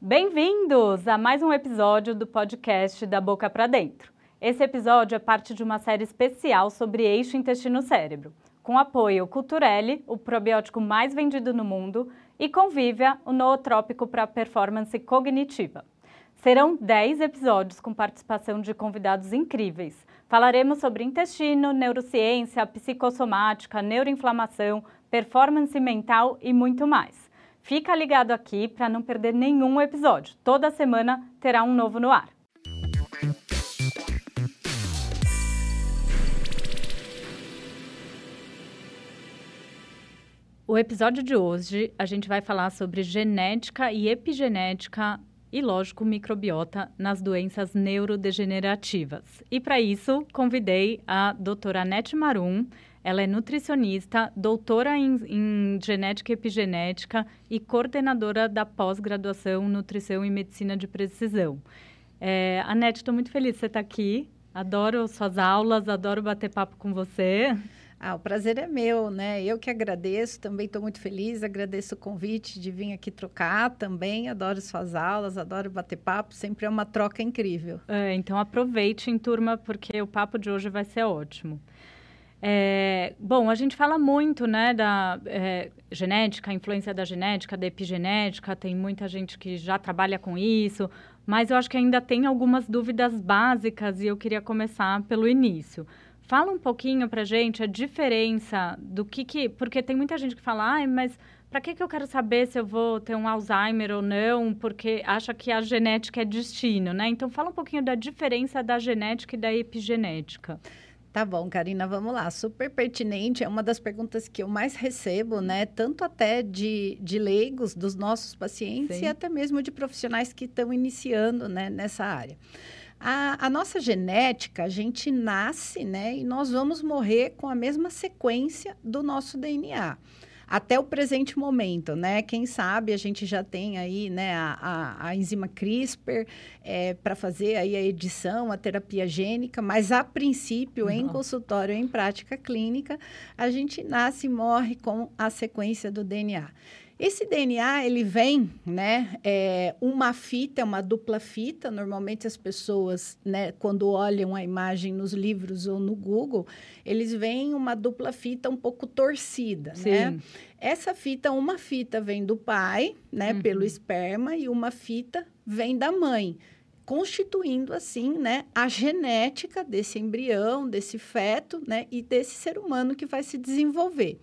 Bem-vindos a mais um episódio do podcast Da Boca para Dentro. Esse episódio é parte de uma série especial sobre eixo intestino-cérebro, com apoio Culturelle, o probiótico mais vendido no mundo, e Convívia, o nootrópico para performance cognitiva. Serão 10 episódios com participação de convidados incríveis. Falaremos sobre intestino, neurociência, psicossomática, neuroinflamação, performance mental e muito mais. Fica ligado aqui para não perder nenhum episódio. Toda semana terá um novo no ar. O episódio de hoje a gente vai falar sobre genética e epigenética e, lógico, microbiota nas doenças neurodegenerativas. E para isso, convidei a doutora Anete Marum. Ela é nutricionista, doutora em, em genética e epigenética e coordenadora da pós-graduação Nutrição e Medicina de Precisão. É, Anete, estou muito feliz de você estar aqui. Adoro suas aulas, adoro bater papo com você. Ah, o prazer é meu, né? Eu que agradeço, também estou muito feliz, agradeço o convite de vir aqui trocar também, adoro suas aulas, adoro bater papo, sempre é uma troca incrível. É, então aproveitem, turma, porque o papo de hoje vai ser ótimo. É, bom, a gente fala muito, né, da é, genética, influência da genética, da epigenética, tem muita gente que já trabalha com isso, mas eu acho que ainda tem algumas dúvidas básicas e eu queria começar pelo início. Fala um pouquinho pra gente a diferença do que que... Porque tem muita gente que fala, ah, mas para que, que eu quero saber se eu vou ter um Alzheimer ou não? Porque acha que a genética é destino, né? Então, fala um pouquinho da diferença da genética e da epigenética. Tá bom, Karina, vamos lá. Super pertinente, é uma das perguntas que eu mais recebo, né? Tanto até de, de leigos, dos nossos pacientes, Sim. e até mesmo de profissionais que estão iniciando né, nessa área. A, a, nossa genética, a gente nasce, né? E nós vamos morrer com a mesma sequência do nosso DNA. Até o presente momento, né? Quem sabe a gente já tem aí, né, a, a, a enzima CRISPR é, para fazer aí a edição, a terapia gênica, mas a princípio, Não. em consultório, em prática clínica, a gente nasce e morre com a sequência do DNA. Esse DNA, ele vem, né, é uma fita, é uma dupla fita. Normalmente as pessoas, né, quando olham a imagem nos livros ou no Google, eles veem uma dupla fita um pouco torcida, Sim. né? Essa fita, uma fita vem do pai, né, uhum. pelo esperma, e uma fita vem da mãe constituindo assim, né, a genética desse embrião, desse feto, né, e desse ser humano que vai se desenvolver.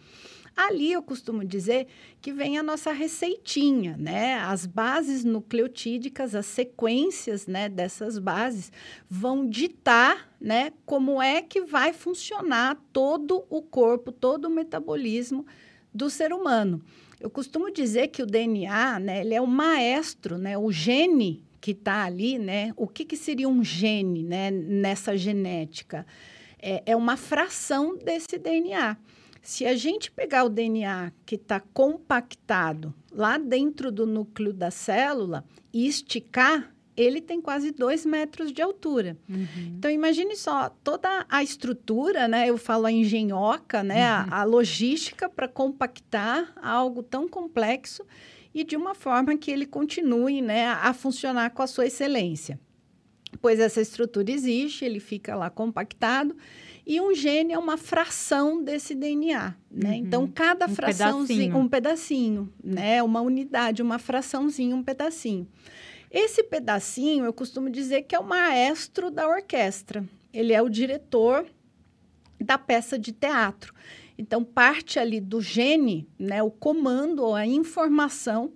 Ali eu costumo dizer que vem a nossa receitinha, né? As bases nucleotídicas, as sequências, né, dessas bases vão ditar, né, como é que vai funcionar todo o corpo, todo o metabolismo do ser humano. Eu costumo dizer que o DNA, né, ele é o maestro, né, o gene que está ali, né? O que, que seria um gene, né, nessa genética? É, é uma fração desse DNA. Se a gente pegar o DNA que está compactado lá dentro do núcleo da célula e esticar, ele tem quase dois metros de altura. Uhum. Então, imagine só toda a estrutura, né? Eu falo a engenhoca, né? Uhum. A, a logística para compactar algo tão complexo e de uma forma que ele continue né, a funcionar com a sua excelência. Pois essa estrutura existe, ele fica lá compactado e um gene é uma fração desse DNA, né? Uhum. Então, cada um fraçãozinho, pedacinho. um pedacinho, né? Uma unidade, uma fraçãozinha, um pedacinho. Esse pedacinho, eu costumo dizer que é o maestro da orquestra. Ele é o diretor da peça de teatro. Então, parte ali do gene, né? O comando ou a informação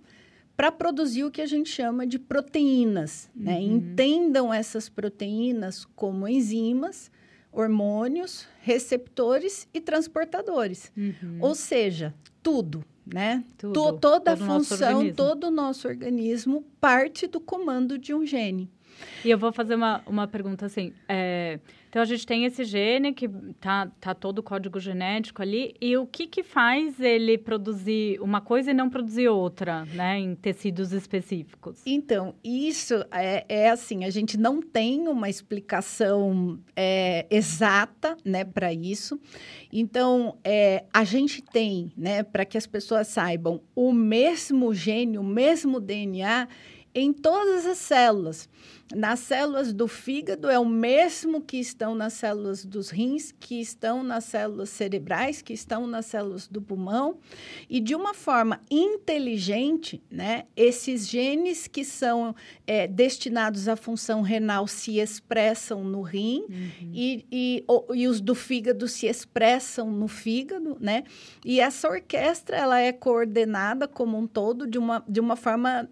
para produzir o que a gente chama de proteínas. Né? Uhum. Entendam essas proteínas como enzimas hormônios, receptores e transportadores. Uhum. Ou seja, tudo, né? Tudo, to toda a função, todo o nosso organismo parte do comando de um gene. E eu vou fazer uma, uma pergunta assim. É, então, a gente tem esse gene que tá, tá todo o código genético ali. E o que que faz ele produzir uma coisa e não produzir outra, né? Em tecidos específicos? Então, isso é, é assim, a gente não tem uma explicação é, exata, né, para isso. Então, é, a gente tem, né, para que as pessoas saibam, o mesmo gene, o mesmo DNA em todas as células. Nas células do fígado é o mesmo que estão nas células dos rins, que estão nas células cerebrais, que estão nas células do pulmão. E de uma forma inteligente, né, esses genes que são é, destinados à função renal se expressam no rim uhum. e, e, o, e os do fígado se expressam no fígado, né? E essa orquestra ela é coordenada como um todo de uma, de uma forma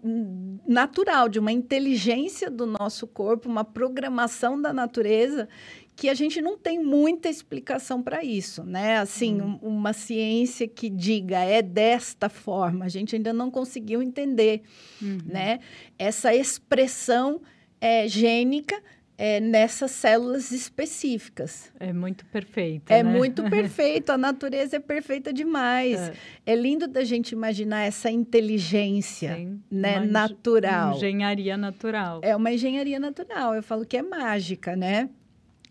natural, de uma inteligência do nosso nosso corpo, uma programação da natureza que a gente não tem muita explicação para isso, né? Assim, uhum. um, uma ciência que diga é desta forma, a gente ainda não conseguiu entender, uhum. né? Essa expressão é, gênica é, nessas células específicas. É muito perfeito. É né? muito perfeito. A natureza é perfeita demais. É. é, lindo da gente imaginar essa inteligência Sim, né, natural. Engenharia natural. É uma engenharia natural. Eu falo que é mágica, né?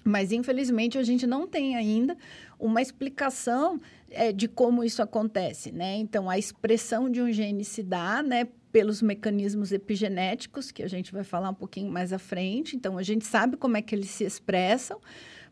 Mas, infelizmente, a gente não tem ainda uma explicação é, de como isso acontece, né? Então, a expressão de um gene se dá, né? Pelos mecanismos epigenéticos, que a gente vai falar um pouquinho mais à frente. Então, a gente sabe como é que eles se expressam,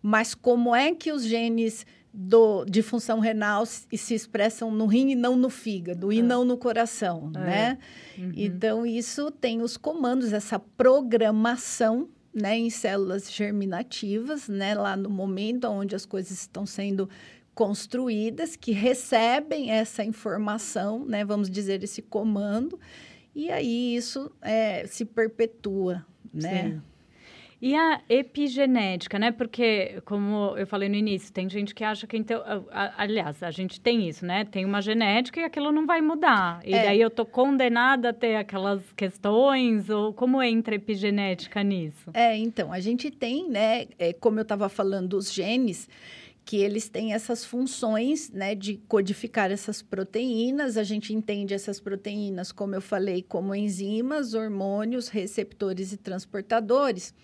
mas como é que os genes do, de função renal se, se expressam no rim e não no fígado, e é. não no coração, é. né? Uhum. Então, isso tem os comandos, essa programação né, em células germinativas, né, lá no momento onde as coisas estão sendo construídas, que recebem essa informação, né, vamos dizer, esse comando, e aí isso é, se perpetua, né? Sim. E a epigenética, né? Porque, como eu falei no início, tem gente que acha que então. Aliás, a gente tem isso, né? Tem uma genética e aquilo não vai mudar. E é. daí eu tô condenada a ter aquelas questões, ou como entra a epigenética nisso? É, então, a gente tem, né? É, como eu estava falando, os genes que eles têm essas funções né, de codificar essas proteínas. A gente entende essas proteínas, como eu falei, como enzimas, hormônios, receptores e transportadores.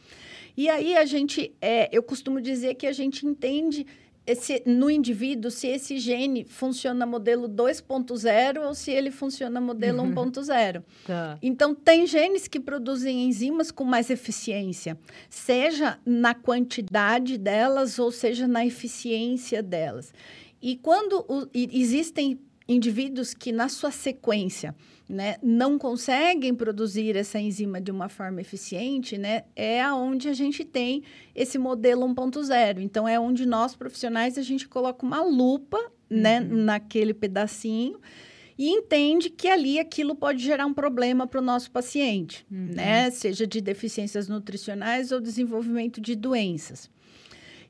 E aí a gente, é, eu costumo dizer que a gente entende esse, no indivíduo se esse gene funciona modelo 2.0 ou se ele funciona modelo 1.0. Uhum. Tá. Então, tem genes que produzem enzimas com mais eficiência, seja na quantidade delas ou seja na eficiência delas. E quando o, e existem indivíduos que, na sua sequência, né, não conseguem produzir essa enzima de uma forma eficiente, né, é aonde a gente tem esse modelo 1.0. Então, é onde nós, profissionais, a gente coloca uma lupa né, uhum. naquele pedacinho e entende que ali aquilo pode gerar um problema para o nosso paciente, uhum. né? Seja de deficiências nutricionais ou desenvolvimento de doenças.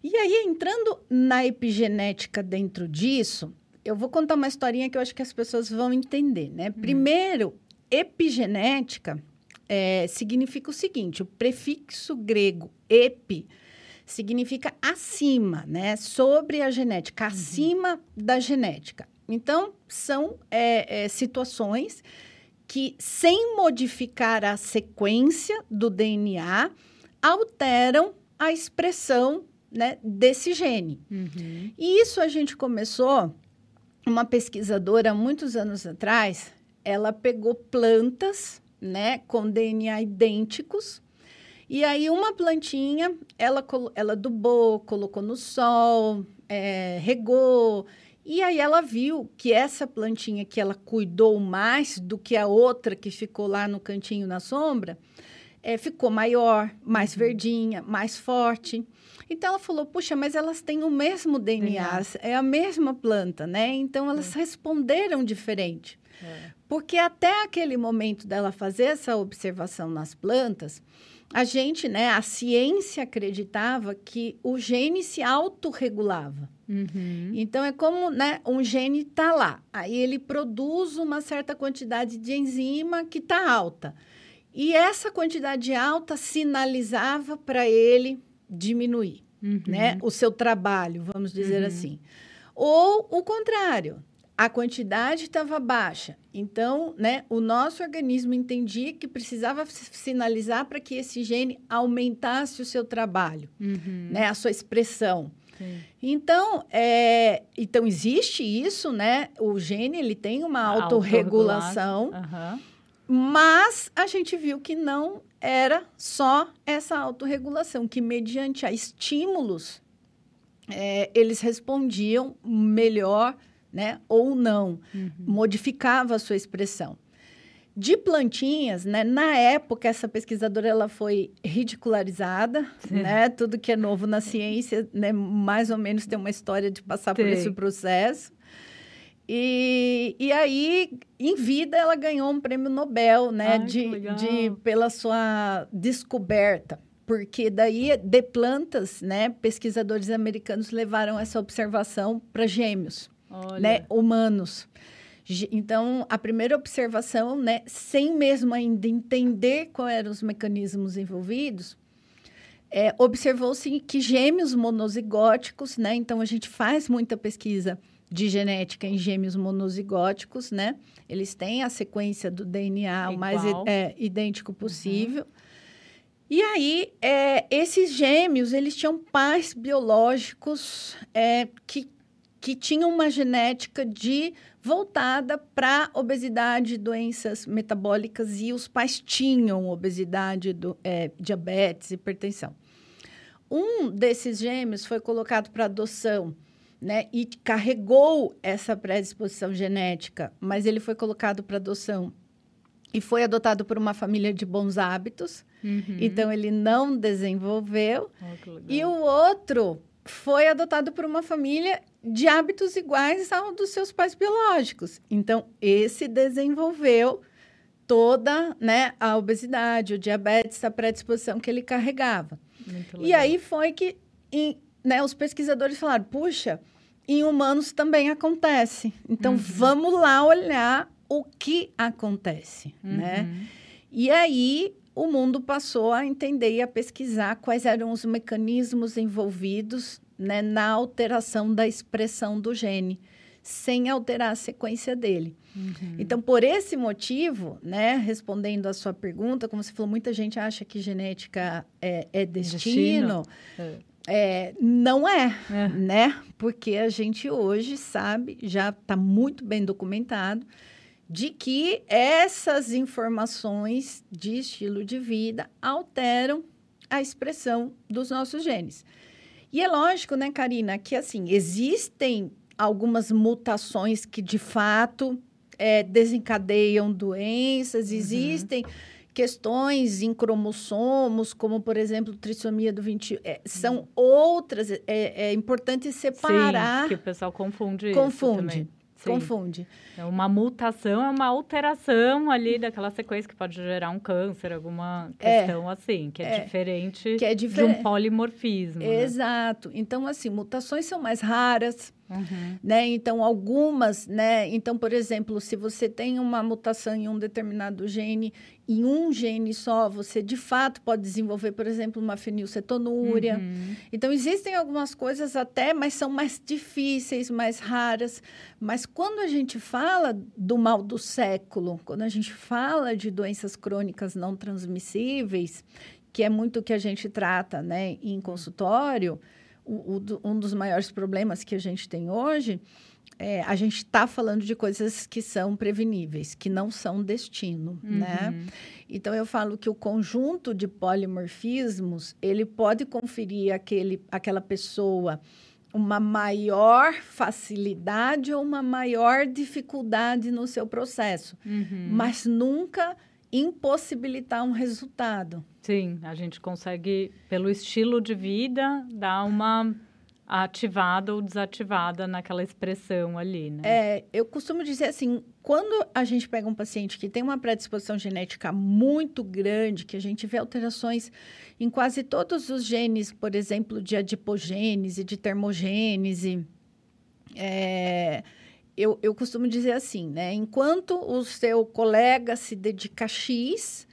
E aí, entrando na epigenética dentro disso, eu vou contar uma historinha que eu acho que as pessoas vão entender, né? Hum. Primeiro, epigenética é, significa o seguinte: o prefixo grego epi significa acima, né? Sobre a genética, uhum. acima da genética. Então, são é, é, situações que, sem modificar a sequência do DNA, alteram a expressão né, desse gene. Uhum. E isso a gente começou uma pesquisadora, muitos anos atrás, ela pegou plantas, né, com DNA idênticos, e aí uma plantinha, ela, ela adubou, colocou no sol, é, regou, e aí ela viu que essa plantinha que ela cuidou mais do que a outra que ficou lá no cantinho na sombra, é, ficou maior, mais uhum. verdinha, mais forte. Então ela falou: puxa, mas elas têm o mesmo DNA, é a mesma planta, né? Então elas é. responderam diferente. É. Porque até aquele momento dela fazer essa observação nas plantas, a gente, né, a ciência acreditava que o gene se autorregulava. Uhum. Então é como, né, um gene está lá, aí ele produz uma certa quantidade de enzima que está alta. E essa quantidade alta sinalizava para ele diminuir, uhum. né? O seu trabalho, vamos dizer uhum. assim. Ou o contrário, a quantidade estava baixa. Então, né, o nosso organismo entendia que precisava sinalizar para que esse gene aumentasse o seu trabalho, uhum. né, a sua expressão. Sim. Então, é, então, existe isso, né? O gene ele tem uma autorregulação. Uhum Mas a gente viu que não era só essa autorregulação, que mediante a estímulos é, eles respondiam melhor né, ou não, uhum. modificava a sua expressão. De plantinhas, né, na época essa pesquisadora ela foi ridicularizada, né, tudo que é novo na ciência, né, mais ou menos tem uma história de passar por esse processo. E, e aí, em vida, ela ganhou um prêmio Nobel, né, Ai, de, de, pela sua descoberta. Porque daí, de plantas, né, pesquisadores americanos levaram essa observação para gêmeos, Olha. né, humanos. Então, a primeira observação, né, sem mesmo ainda entender quais eram os mecanismos envolvidos, é, observou-se que gêmeos monozigóticos, né, então a gente faz muita pesquisa de genética em gêmeos monozigóticos, né? Eles têm a sequência do DNA Igual. o mais é, idêntico possível. Uhum. E aí, é, esses gêmeos, eles tinham pais biológicos é, que, que tinham uma genética de voltada para obesidade, doenças metabólicas, e os pais tinham obesidade, do, é, diabetes, hipertensão. Um desses gêmeos foi colocado para adoção né, e carregou essa predisposição genética, mas ele foi colocado para adoção e foi adotado por uma família de bons hábitos, uhum. então ele não desenvolveu. Oh, e o outro foi adotado por uma família de hábitos iguais ao dos seus pais biológicos. Então, esse desenvolveu toda né, a obesidade, o diabetes, a predisposição que ele carregava. E aí foi que em, né, os pesquisadores falaram: puxa, em humanos também acontece. Então, uhum. vamos lá olhar o que acontece, uhum. né? E aí, o mundo passou a entender e a pesquisar quais eram os mecanismos envolvidos né, na alteração da expressão do gene, sem alterar a sequência dele. Uhum. Então, por esse motivo, né, respondendo à sua pergunta, como você falou, muita gente acha que genética é, é destino. destino. É. Não é, é, né? Porque a gente hoje sabe, já está muito bem documentado, de que essas informações de estilo de vida alteram a expressão dos nossos genes. E é lógico, né, Karina, que assim, existem algumas mutações que de fato é, desencadeiam doenças, uhum. existem questões em cromossomos, como, por exemplo, trissomia do 20, é, são uhum. outras. É, é, importante separar. Sim, que o pessoal confunde Confunde. Confunde. É uma mutação, é uma alteração ali daquela sequência que pode gerar um câncer, alguma é. questão é, assim, que é, é, diferente que é difer... de um polimorfismo. Né? Exato. Né? Então, assim, mutações são mais raras, Uhum. Né? Então, algumas, né? Então, por exemplo, se você tem uma mutação em um determinado gene, em um gene só, você de fato pode desenvolver, por exemplo, uma fenilcetonúria. Uhum. Então, existem algumas coisas até, mas são mais difíceis, mais raras. Mas quando a gente fala do mal do século, quando a gente fala de doenças crônicas não transmissíveis, que é muito o que a gente trata, né, em consultório, o, o, um dos maiores problemas que a gente tem hoje é, a gente está falando de coisas que são preveníveis, que não são destino, uhum. né? Então, eu falo que o conjunto de polimorfismos, ele pode conferir aquele, aquela pessoa uma maior facilidade ou uma maior dificuldade no seu processo, uhum. mas nunca impossibilitar um resultado. Sim, a gente consegue, pelo estilo de vida, dar uma ativada ou desativada naquela expressão ali, né? É, eu costumo dizer assim, quando a gente pega um paciente que tem uma predisposição genética muito grande, que a gente vê alterações em quase todos os genes, por exemplo, de adipogênese, de termogênese, é, eu, eu costumo dizer assim, né? Enquanto o seu colega se dedica a X,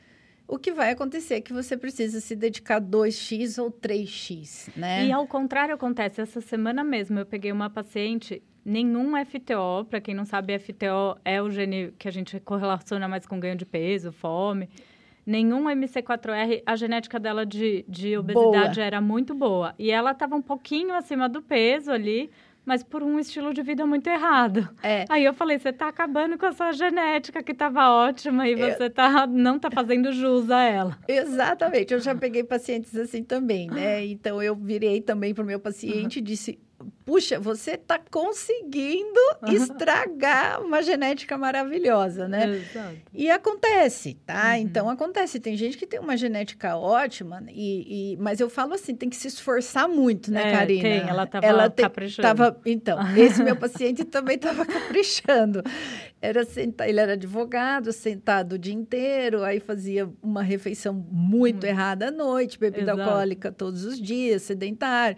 o que vai acontecer é que você precisa se dedicar 2x ou 3x, né? E ao contrário acontece. Essa semana mesmo eu peguei uma paciente, nenhum FTO, para quem não sabe, FTO é o gene que a gente correlaciona mais com ganho de peso, fome. Nenhum MC4R, a genética dela de, de obesidade boa. era muito boa. E ela estava um pouquinho acima do peso ali, mas por um estilo de vida muito errado. É. Aí eu falei, você está acabando com a sua genética, que estava ótima, e você tá, não está fazendo jus a ela. Exatamente. Eu já peguei pacientes assim também, né? Então, eu virei também para o meu paciente e disse, puxa, você está conseguindo estragar uma genética maravilhosa, né? Exato. E acontece, tá? Uhum. Então acontece. Tem gente que tem uma genética ótima, e, e, mas eu falo assim, tem que se esforçar muito, né, é, Karina? Tem, ela estava ela te, caprichando. Tava, então, esse meu paciente também estava caprichando. Era senta, ele era advogado, sentado o dia inteiro, aí fazia uma refeição muito hum. errada à noite, bebida Exato. alcoólica todos os dias, sedentário.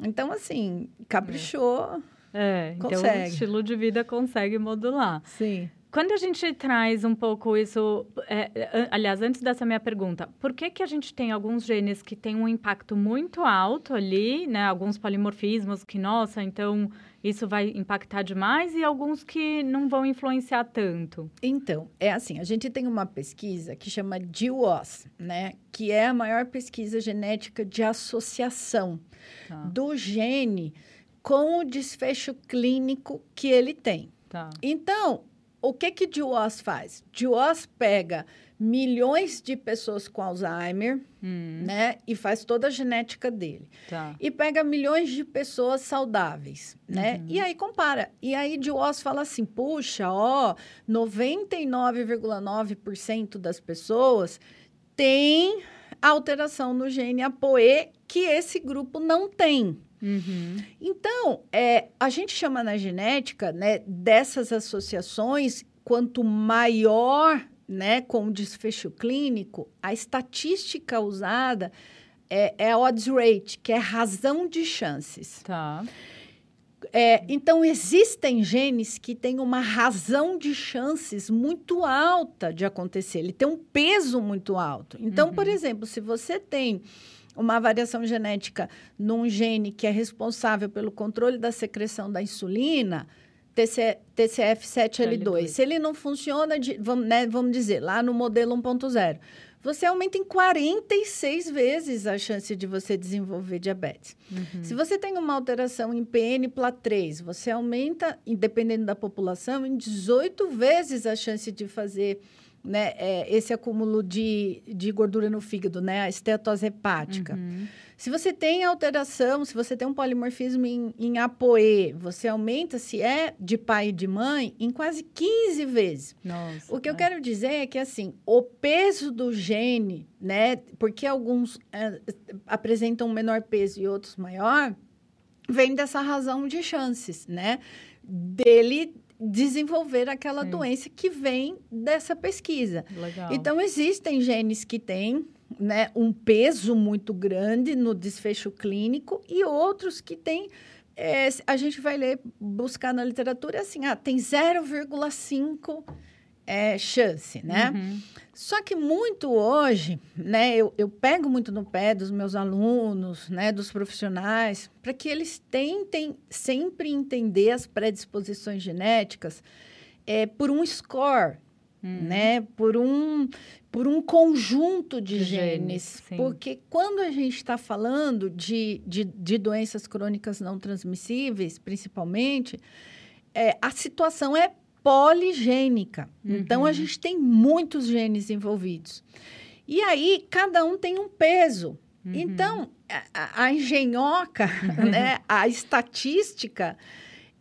Então, assim, caprichou. É, consegue. então o estilo de vida consegue modular. Sim. Quando a gente traz um pouco isso, é, é aliás, antes dessa minha pergunta, por que, que a gente tem alguns genes que têm um impacto muito alto ali, né? Alguns polimorfismos que, nossa, então isso vai impactar demais e alguns que não vão influenciar tanto? Então, é assim, a gente tem uma pesquisa que chama DWOS, né? Que é a maior pesquisa genética de associação tá. do gene com o desfecho clínico que ele tem. Tá. Então, o que que DWOS faz? DWOS pega milhões de pessoas com Alzheimer, hum. né? E faz toda a genética dele. Tá. E pega milhões de pessoas saudáveis, né? Uhum. E aí compara. E aí DWOS fala assim, puxa, ó, 99,9% das pessoas tem alteração no gene ApoE que esse grupo não tem. Uhum. Então, é, a gente chama na genética né, dessas associações, quanto maior né, com o desfecho clínico, a estatística usada é, é a odds rate, que é razão de chances. Tá. É, então, existem genes que têm uma razão de chances muito alta de acontecer. Ele tem um peso muito alto. Então, uhum. por exemplo, se você tem uma variação genética num gene que é responsável pelo controle da secreção da insulina, TC, TCF7L2, se ele não funciona, de, vamos, né, vamos dizer, lá no modelo 1.0, você aumenta em 46 vezes a chance de você desenvolver diabetes. Uhum. Se você tem uma alteração em PNPLA3, você aumenta, dependendo da população, em 18 vezes a chance de fazer né, é, esse acúmulo de, de gordura no fígado, né, a estetose hepática. Uhum. Se você tem alteração, se você tem um polimorfismo em, em ApoE, você aumenta, se é de pai e de mãe, em quase 15 vezes. Nossa, o que é. eu quero dizer é que, assim, o peso do gene, né, porque alguns é, apresentam menor peso e outros maior, vem dessa razão de chances, né, dele desenvolver aquela Sim. doença que vem dessa pesquisa. Legal. Então, existem genes que têm né, um peso muito grande no desfecho clínico e outros que têm. É, a gente vai ler, buscar na literatura assim, ah, tem 0,5 é, chance, né? Uhum. Só que muito hoje, né, eu, eu pego muito no pé dos meus alunos, né, dos profissionais, para que eles tentem sempre entender as predisposições genéticas é, por um score, uhum. né, por um, por um conjunto de, de genes. genes porque quando a gente está falando de, de, de doenças crônicas não transmissíveis, principalmente, é, a situação é poligênica. Uhum. Então, a uhum. gente tem muitos genes envolvidos. E aí, cada um tem um peso. Uhum. Então, a, a engenhoca, né, a estatística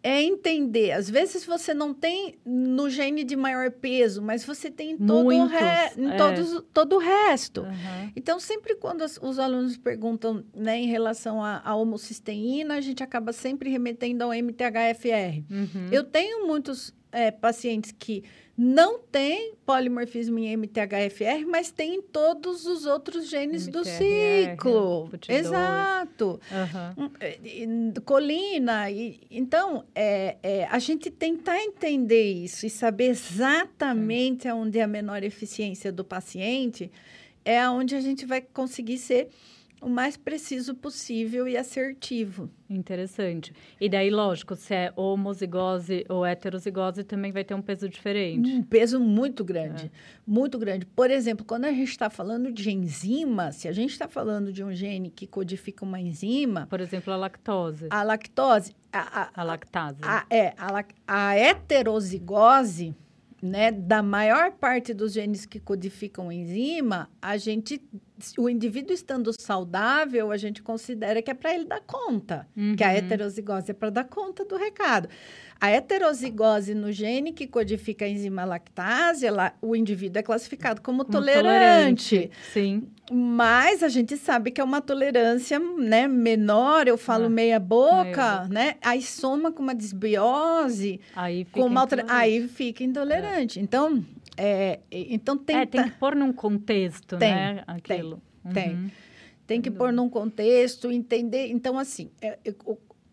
é entender. Às vezes você não tem no gene de maior peso, mas você tem em todo, Muitos, o, re... em é. todos, todo o resto. Uhum. Então, sempre quando os, os alunos perguntam né, em relação à homocisteína, a gente acaba sempre remetendo ao MTHFR. Uhum. Eu tenho muitos é, pacientes que não têm polimorfismo em MTHFR, mas têm todos os outros genes do ciclo. Exato. Uhum. Colina. E, então, é, é, a gente tentar entender isso e saber exatamente Sim. onde é a menor eficiência do paciente é onde a gente vai conseguir ser o mais preciso possível e assertivo. Interessante. E daí, lógico, se é homozigose ou heterozigose, também vai ter um peso diferente. Um peso muito grande, é. muito grande. Por exemplo, quando a gente está falando de enzima, se a gente está falando de um gene que codifica uma enzima... Por exemplo, a lactose. A lactose... A, a, a lactase. A, é, a, a heterozigose né, da maior parte dos genes que codificam enzima, a gente, o indivíduo estando saudável, a gente considera que é para ele dar conta, uhum. que a uhum. heterozigose é para dar conta do recado. A heterozigose no gene que codifica a enzima lactase, ela, o indivíduo é classificado como, como tolerante. tolerante. Sim. Mas a gente sabe que é uma tolerância né, menor, eu falo ah, meia boca, né? Aí soma com uma desbiose, aí fica, com uma outra, aí fica intolerante. É. Então, é, então tem, é, tem que pôr num contexto, tem, né? Aquilo. Tem, uhum. tem. Tem que pôr num contexto, entender. Então, assim, é, é,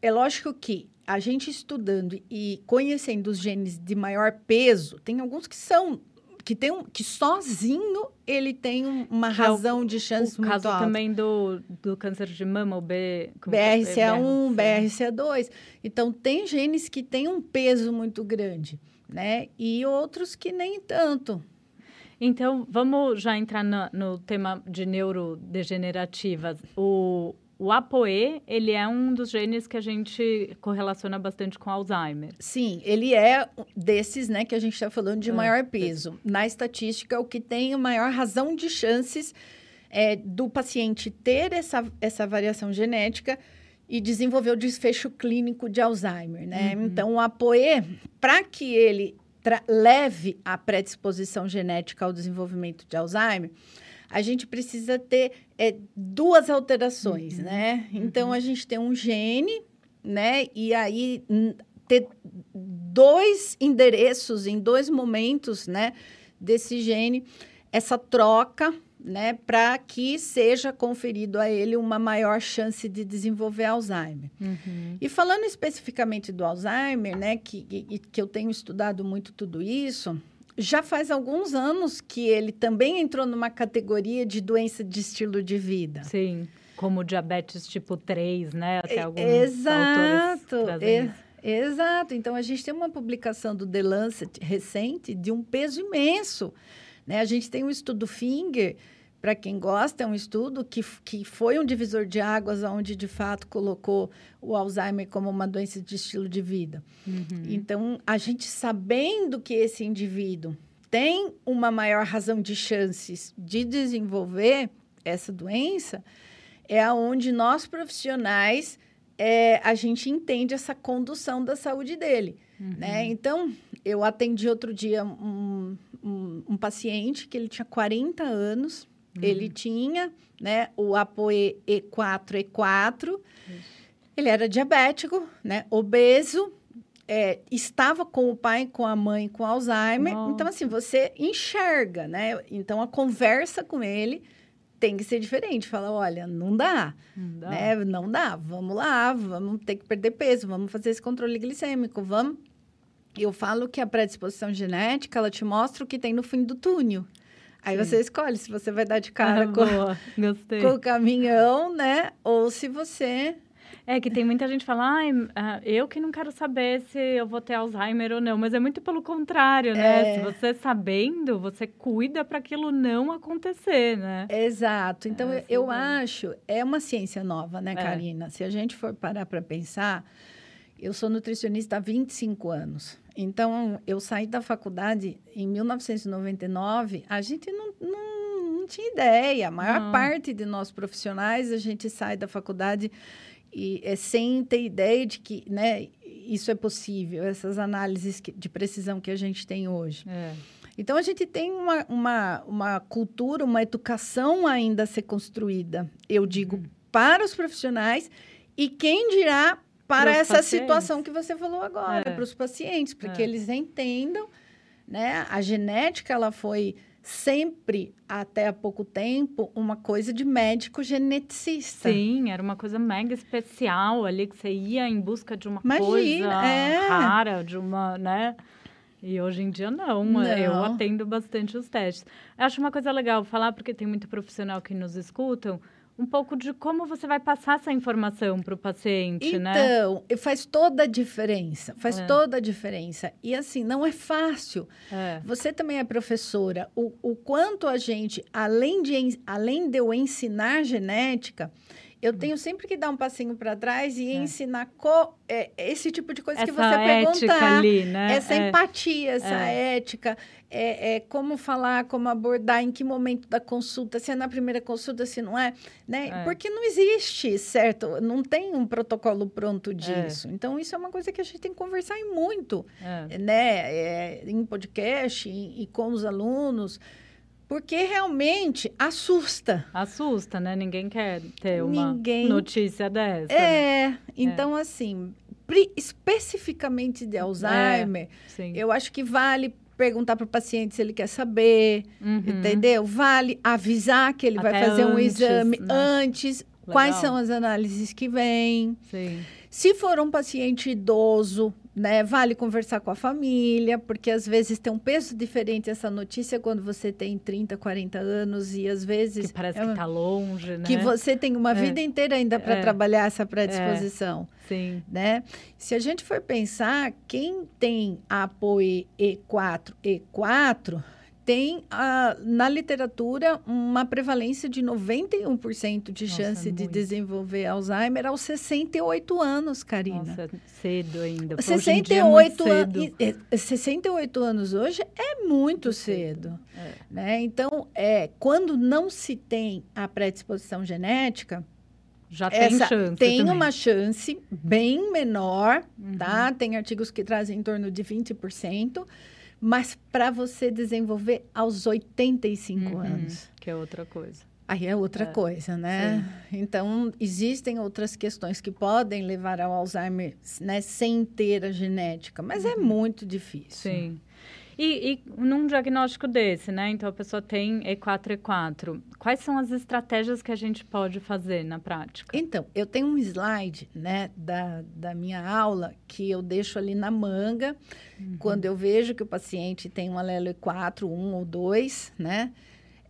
é lógico que a gente estudando e conhecendo os genes de maior peso, tem alguns que são que tem um, que sozinho ele tem uma razão é o, de chance o muito caso alta. também do, do câncer de mama, o B, BRCA1, BRCA2. Então tem genes que têm um peso muito grande, né? E outros que nem tanto. Então, vamos já entrar no, no tema de neurodegenerativas. O, o ApoE, ele é um dos genes que a gente correlaciona bastante com Alzheimer. Sim, ele é desses, né, que a gente está falando de ah, maior peso. Na estatística, o que tem maior razão de chances é do paciente ter essa, essa variação genética e desenvolver o desfecho clínico de Alzheimer, né? Uhum. Então, o ApoE, para que ele leve a predisposição genética ao desenvolvimento de Alzheimer, a gente precisa ter é, duas alterações, uhum. né? Então, uhum. a gente tem um gene, né? E aí, ter dois endereços em dois momentos, né? Desse gene, essa troca, né? Para que seja conferido a ele uma maior chance de desenvolver Alzheimer. Uhum. E falando especificamente do Alzheimer, né? Que, que, que eu tenho estudado muito tudo isso já faz alguns anos que ele também entrou numa categoria de doença de estilo de vida. Sim, como diabetes tipo 3, né? Até alguns Exato. É, exato. Então, a gente tem uma publicação do The Lancet recente de um peso imenso. Né? A gente tem um estudo Finger para quem gosta, é um estudo que, que foi um divisor de águas, onde de fato colocou o Alzheimer como uma doença de estilo de vida. Uhum. Então, a gente sabendo que esse indivíduo tem uma maior razão de chances de desenvolver essa doença, é aonde nós profissionais é, a gente entende essa condução da saúde dele. Uhum. Né? Então, eu atendi outro dia um, um, um paciente que ele tinha 40 anos, Uhum. Ele tinha né, o ApoE E4, E4. Ele era diabético, né, obeso, é, estava com o pai, com a mãe, com Alzheimer. Nossa. Então, assim, você enxerga, né? Então, a conversa com ele tem que ser diferente. Fala, olha, não dá, não dá. Né? Não dá. Vamos lá, vamos ter que perder peso, vamos fazer esse controle glicêmico, vamos... Eu falo que a predisposição genética, ela te mostra o que tem no fim do túnel. Aí Sim. você escolhe se você vai dar de cara ah, com, com o caminhão, né? Ou se você é que tem muita gente que fala, ah, eu que não quero saber se eu vou ter Alzheimer ou não, mas é muito pelo contrário, né? É. Se você sabendo, você cuida para aquilo não acontecer, né? Exato. Então, é, eu, eu acho, é uma ciência nova, né, é. Karina? Se a gente for parar para pensar, eu sou nutricionista há 25 anos. Então, eu saí da faculdade em 1999, a gente não, não, não tinha ideia. A maior não. parte de nós profissionais, a gente sai da faculdade e é sem ter ideia de que né, isso é possível, essas análises de precisão que a gente tem hoje. É. Então, a gente tem uma, uma, uma cultura, uma educação ainda a ser construída, eu digo, uhum. para os profissionais e quem dirá para essa pacientes. situação que você falou agora, é. para os pacientes, para é. que eles entendam, né? A genética, ela foi sempre, até há pouco tempo, uma coisa de médico geneticista. Sim, era uma coisa mega especial ali, que você ia em busca de uma Imagina, coisa é. rara, de uma, né? E hoje em dia não, não, eu atendo bastante os testes. Eu acho uma coisa legal falar, porque tem muito profissional que nos escutam, um pouco de como você vai passar essa informação para o paciente, então, né? Então, faz toda a diferença, faz é. toda a diferença. E assim, não é fácil. É. Você também é professora. O, o quanto a gente, além de, além de eu ensinar genética, eu hum. tenho sempre que dar um passinho para trás e é. ensinar co, é, esse tipo de coisa essa que você perguntar. Ali, né? Essa é. empatia, essa é. ética, é, é, como falar, como abordar, em que momento da consulta, se é na primeira consulta, se não é, né? É. Porque não existe, certo? Não tem um protocolo pronto disso. Então, isso é uma coisa que a gente tem que conversar muito, né? em podcast e, e com os alunos. Porque realmente assusta. Assusta, né? Ninguém quer ter uma Ninguém... notícia dessa. É, né? então é. assim, especificamente de Alzheimer, é, eu acho que vale perguntar para o paciente se ele quer saber, uhum. entendeu? Vale avisar que ele Até vai fazer antes, um exame né? antes, Legal. quais são as análises que vêm. Se for um paciente idoso, né? Vale conversar com a família, porque às vezes tem um peso diferente essa notícia quando você tem 30, 40 anos e às vezes. Que parece é, que está longe, né? Que você tem uma é. vida inteira ainda para é. trabalhar essa predisposição. É. Sim. Né? Se a gente for pensar, quem tem APOE E4, E4, tem a, na literatura uma prevalência de 91% de Nossa, chance é de desenvolver Alzheimer aos 68 anos, Karina. Nossa, cedo ainda. 68, an 68 anos hoje é muito, muito cedo. cedo. É. Né? Então, é, quando não se tem a predisposição genética, já tem essa, chance. Tem também. uma chance bem menor, uhum. tá? Tem artigos que trazem em torno de 20% mas para você desenvolver aos 85 uhum, anos. Que é outra coisa. Aí é outra é, coisa, né? Sim. Então, existem outras questões que podem levar ao Alzheimer, né, sem ter a genética, mas é uhum. é muito difícil. Sim. E, e num diagnóstico desse, né? Então a pessoa tem E4, E4. Quais são as estratégias que a gente pode fazer na prática? Então, eu tenho um slide, né, da, da minha aula que eu deixo ali na manga. Uhum. Quando eu vejo que o paciente tem um alelo E4, 1 ou 2, né?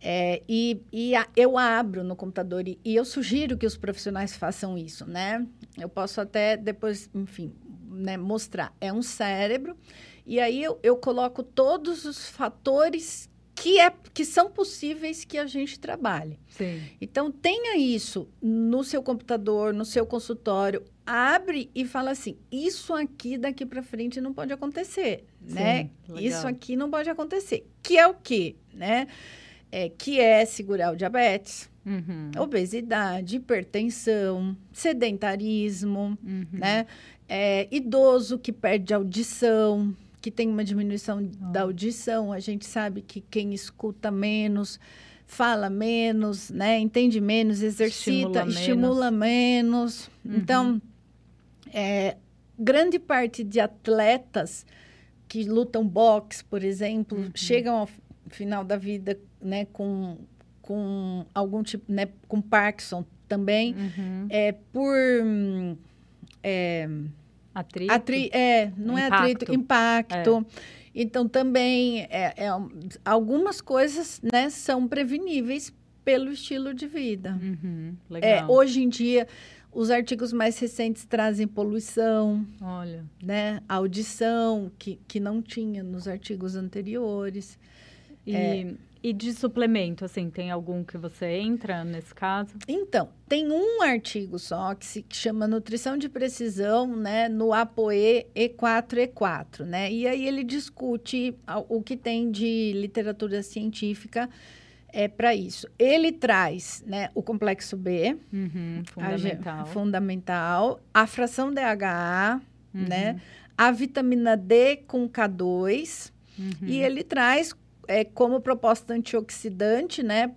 É, e, e a, eu abro no computador e, e, eu sugiro que os profissionais façam isso, né? Eu posso até depois, enfim, né, mostrar. É um cérebro e aí eu, eu coloco todos os fatores que, é, que são possíveis que a gente trabalhe. Sim. Então, tenha isso no seu computador, no seu consultório. Abre e fala assim: isso aqui daqui para frente não pode acontecer, Sim, né? Legal. Isso aqui não pode acontecer. Que é o quê, né? É, que é segurar o diabetes, uhum. obesidade, hipertensão, sedentarismo, uhum. né? É, idoso que perde audição, que tem uma diminuição oh. da audição, a gente sabe que quem escuta menos fala menos, né? Entende menos, exercita, estimula, estimula menos. menos. Uhum. Então, é, grande parte de atletas que lutam boxe, por exemplo, uhum. chegam ao final da vida, né, com, com algum tipo, né, com Parkinson também, uhum. é por é, Atrito? Atri é, não é impacto. é atrito, impacto. É. Então, também, é, é, algumas coisas né, são preveníveis pelo estilo de vida. Uhum, é, hoje em dia, os artigos mais recentes trazem poluição. Olha. Né, audição, que, que não tinha nos artigos anteriores. E é, e de suplemento, assim, tem algum que você entra nesse caso? Então, tem um artigo só que se chama Nutrição de Precisão, né, no APOE E4E4, né? E aí ele discute o que tem de literatura científica é para isso. Ele traz, né, o complexo B, uhum, fundamental. A, fundamental, a fração DHA, uhum. né, a vitamina D com K2, uhum. e ele traz é, como proposta antioxidante, né,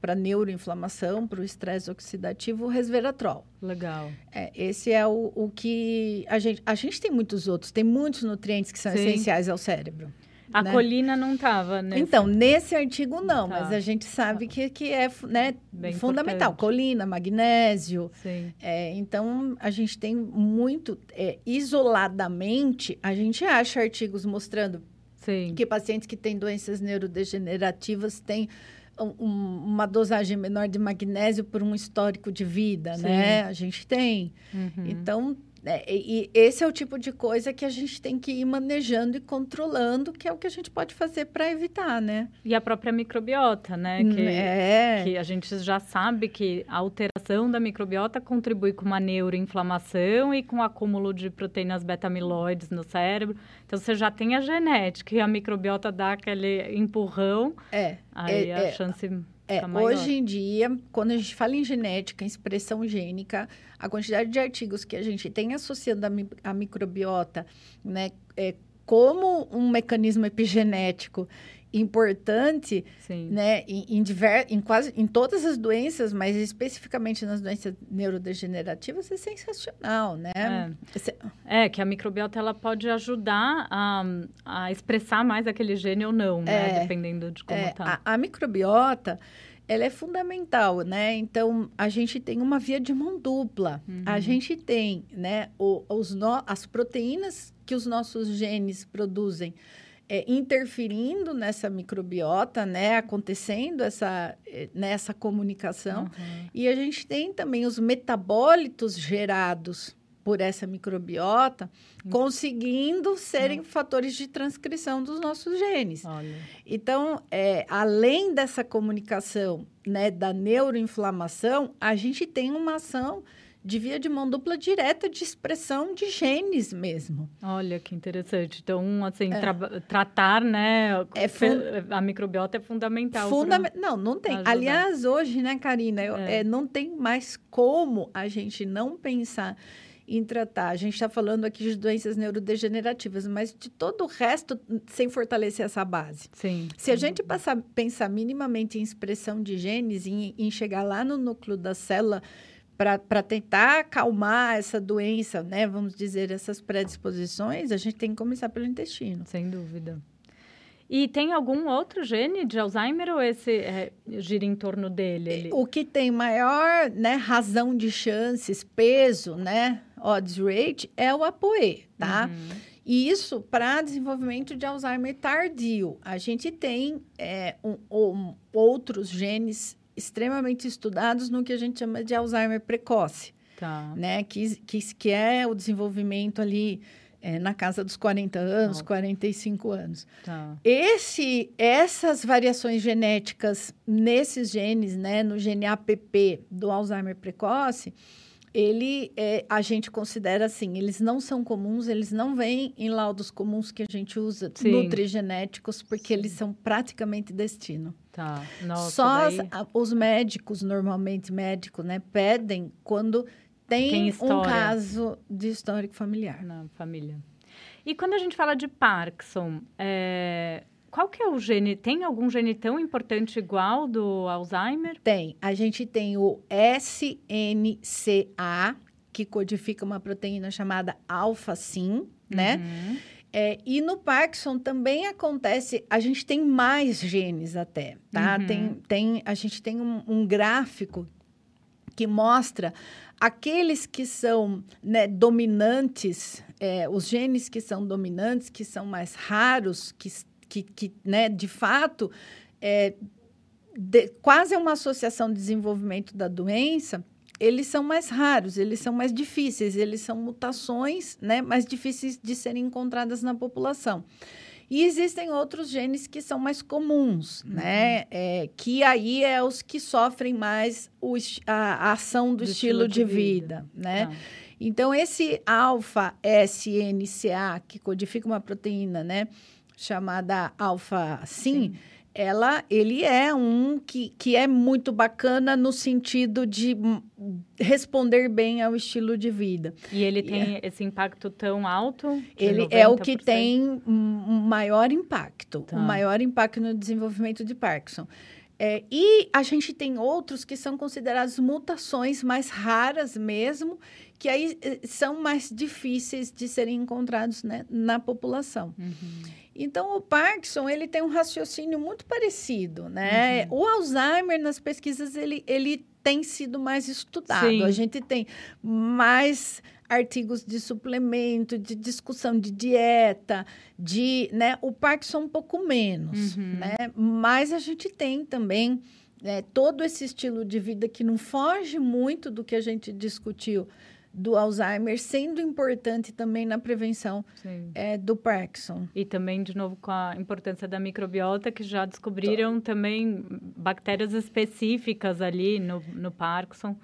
para neuroinflamação, para o estresse oxidativo, o resveratrol. Legal. É, esse é o, o que a gente... A gente tem muitos outros, tem muitos nutrientes que são Sim. essenciais ao cérebro. A né? colina não estava nesse... Então, nesse artigo não, tá. mas a gente sabe que, que é né, fundamental. Importante. Colina, magnésio. Sim. É, então, a gente tem muito... É, isoladamente, a gente acha artigos mostrando Sim. Que pacientes que têm doenças neurodegenerativas têm um, uma dosagem menor de magnésio por um histórico de vida, Sim. né? A gente tem. Uhum. Então, é, e esse é o tipo de coisa que a gente tem que ir manejando e controlando, que é o que a gente pode fazer para evitar, né? E a própria microbiota, né? Que, é. que a gente já sabe que a alteração da microbiota contribui com uma neuroinflamação e com o acúmulo de proteínas beta-amiloides no cérebro. Então, você já tem a genética e a microbiota dá aquele empurrão. É. Aí é, a é, chance é, hoje em dia, quando a gente fala em genética, expressão gênica, a quantidade de artigos que a gente tem associando a, a microbiota, né, é, como um mecanismo epigenético importante, Sim. né, em, em, diver, em quase em todas as doenças, mas especificamente nas doenças neurodegenerativas é sensacional, né? É, é que a microbiota ela pode ajudar a, a expressar mais aquele gene ou não, né, é, dependendo de como é, tá. A, a microbiota ela é fundamental, né? Então, a gente tem uma via de mão dupla. Uhum. A gente tem, né, o, os no, as proteínas que os nossos genes produzem é, interferindo nessa microbiota, né, acontecendo essa, é, nessa comunicação. Uhum. E a gente tem também os metabólitos gerados por essa microbiota, uhum. conseguindo serem uhum. fatores de transcrição dos nossos genes. Olha. Então, é, além dessa comunicação né, da neuroinflamação, a gente tem uma ação de via de mão dupla direta de expressão de genes mesmo. Olha que interessante. Então, assim, é. tra tratar, né, é a microbiota é fundamental. Fundament... Não, não tem. Ajudar. Aliás, hoje, né, Karina, eu, é. É, não tem mais como a gente não pensar em tratar. A gente está falando aqui de doenças neurodegenerativas, mas de todo o resto, sem fortalecer essa base. Sim. Se a gente passar, pensar minimamente em expressão de genes, em, em chegar lá no núcleo da célula para tentar acalmar essa doença, né? Vamos dizer, essas predisposições, a gente tem que começar pelo intestino. Sem dúvida. E tem algum outro gene de Alzheimer ou esse é, gira em torno dele? Ele... O que tem maior né, razão de chances, peso, né? Odds rate é o ApoE, tá? Uhum. E isso para desenvolvimento de Alzheimer tardio. A gente tem é, um, um, outros genes extremamente estudados no que a gente chama de Alzheimer precoce. Tá. Né? Que, que, que é o desenvolvimento ali é, na casa dos 40 anos, oh. 45 anos. Tá. Esse, essas variações genéticas nesses genes, né, no gene APP do Alzheimer precoce, ele é, a gente considera assim, eles não são comuns, eles não vêm em laudos comuns que a gente usa, Sim. nutrigenéticos, porque Sim. eles são praticamente destino. Tá. Nossa, Só daí... as, os médicos, normalmente médico, né, pedem quando tem um caso de histórico familiar. Na família. E quando a gente fala de Parkinson, é, qual que é o gene? Tem algum gene tão importante igual do Alzheimer? Tem. A gente tem o SNCA, que codifica uma proteína chamada alfa-sim, né? Uhum. É, e no Parkinson também acontece, a gente tem mais genes até, tá? Uhum. Tem, tem, a gente tem um, um gráfico que mostra aqueles que são né, dominantes, é, os genes que são dominantes, que são mais raros, que, que, que né, de fato, é, de, quase é uma associação de desenvolvimento da doença, eles são mais raros, eles são mais difíceis, eles são mutações né, mais difíceis de serem encontradas na população. E existem outros genes que são mais comuns, uhum. né? É, que aí é os que sofrem mais o, a, a ação do, do estilo, estilo, de, de vida, vida, né? Tá. Então, esse alfa-SNCA, que codifica uma proteína, né? Chamada alfa-SIN, ela, ele é um que, que é muito bacana no sentido de responder bem ao estilo de vida. E ele tem é, esse impacto tão alto? Ele 90%? é o que tem um maior impacto, tá. um maior impacto no desenvolvimento de Parkinson. É, e a gente tem outros que são considerados mutações mais raras mesmo, que aí eh, são mais difíceis de serem encontrados né, na população. Uhum. Então, o Parkinson, ele tem um raciocínio muito parecido, né? Uhum. O Alzheimer, nas pesquisas, ele, ele tem sido mais estudado. Sim. A gente tem mais artigos de suplemento, de discussão de dieta, de, né, o Parkinson um pouco menos, uhum. né? Mas a gente tem também é, todo esse estilo de vida que não foge muito do que a gente discutiu do Alzheimer, sendo importante também na prevenção é, do Parkinson. E também, de novo, com a importância da microbiota, que já descobriram também bactérias específicas ali no, no Parkinson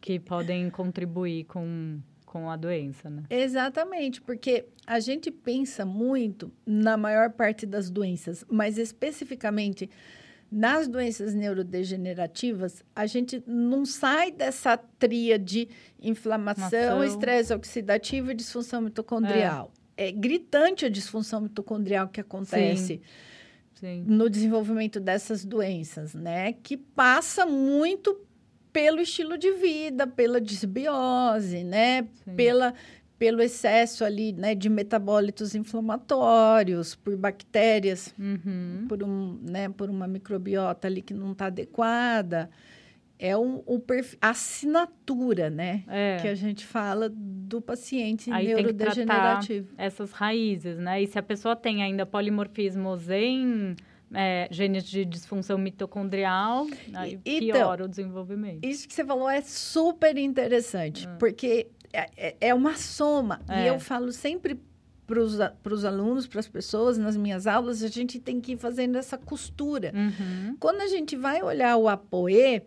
que podem contribuir com, com a doença, né? Exatamente, porque a gente pensa muito na maior parte das doenças, mas especificamente nas doenças neurodegenerativas, a gente não sai dessa tria de inflamação, estresse oxidativo e disfunção mitocondrial. É. é. gritante a disfunção mitocondrial que acontece Sim. Sim. no desenvolvimento dessas doenças, né? Que passa muito pelo estilo de vida, pela disbiose, né? Sim. Pela pelo excesso ali, né, de metabólitos inflamatórios, por bactérias, uhum. por, um, né, por uma microbiota ali que não está adequada. É um, um perfil, a assinatura, né, é. que a gente fala do paciente Aí neurodegenerativo. Essas raízes, né? E se a pessoa tem ainda polimorfismos em é, genes de disfunção mitocondrial, aí então, piora o desenvolvimento. Isso que você falou é super interessante, ah. porque é, é, é uma soma. É. E eu falo sempre para os alunos, para as pessoas, nas minhas aulas, a gente tem que ir fazendo essa costura. Uhum. Quando a gente vai olhar o APOE,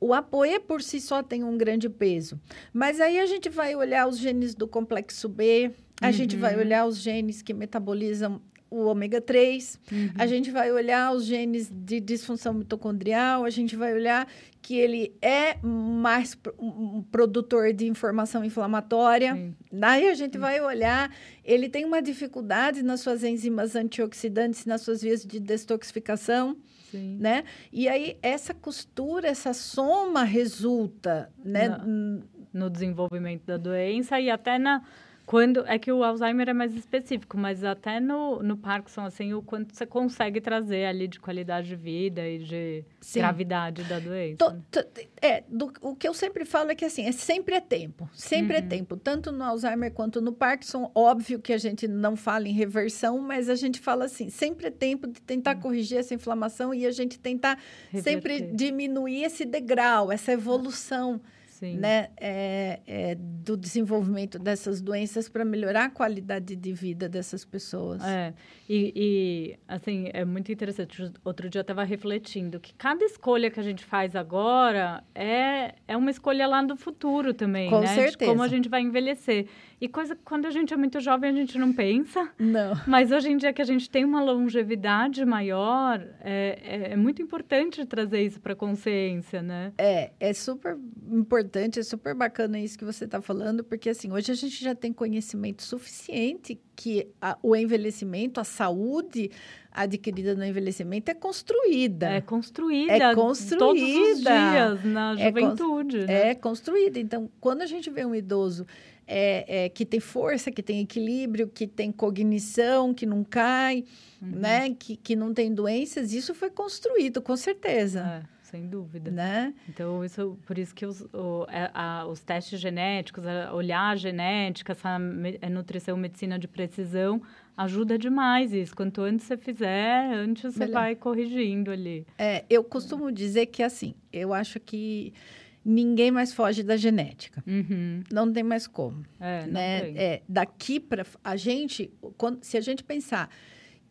o APOE por si só tem um grande peso. Mas aí a gente vai olhar os genes do complexo B, a uhum. gente vai uhum. olhar os genes que metabolizam o ômega 3, uhum. a gente vai olhar os genes de disfunção mitocondrial, a gente vai olhar que ele é mais um produtor de informação inflamatória. Sim. Daí a gente Sim. vai olhar, ele tem uma dificuldade nas suas enzimas antioxidantes, nas suas vias de detoxificação. Sim. Né? E aí, essa costura, essa soma resulta né? no, no desenvolvimento da doença e até na, quando é que o Alzheimer é mais específico, mas até no, no Parkinson, assim, o quanto você consegue trazer ali de qualidade de vida e de Sim. gravidade da doença. Tô, tô, é, do, o que eu sempre falo é que assim, é sempre é tempo, sempre é uhum. é tempo, tanto no Alzheimer quanto no Parkinson. Óbvio que a gente não fala em reversão, mas a gente fala assim, sempre é tempo de tentar uhum. corrigir essa inflamação e a gente tentar Reverter. sempre diminuir esse degrau, essa evolução. Sim. Né, é, é, do desenvolvimento dessas doenças para melhorar a qualidade de vida dessas pessoas. É, e, e assim, é muito interessante. Outro dia eu estava refletindo que cada escolha que a gente faz agora é, é uma escolha lá do futuro também, Com né? certeza. De como a gente vai envelhecer. E coisa quando a gente é muito jovem, a gente não pensa. Não. Mas hoje em dia que a gente tem uma longevidade maior, é, é, é muito importante trazer isso para a consciência, né? É, é super importante, é super bacana isso que você está falando, porque assim, hoje a gente já tem conhecimento suficiente que a, o envelhecimento, a saúde adquirida no envelhecimento é construída. É construída. É construída. Todos os dias, na juventude. É, né? é construída. Então, quando a gente vê um idoso é, é, que tem força, que tem equilíbrio, que tem cognição, que não cai, uhum. né? Que, que não tem doenças, isso foi construído, com certeza. É, sem dúvida. Né? Então, isso, por isso que os, o, é, a, os testes genéticos, olhar a genética, essa é, nutrição, medicina de precisão, ajuda demais isso. Quanto antes você fizer, antes você Melhor. vai corrigindo ali. É, eu costumo dizer que, assim, eu acho que ninguém mais foge da genética. Uhum. Não tem mais como. É, né? É, daqui para a gente, quando, se a gente pensar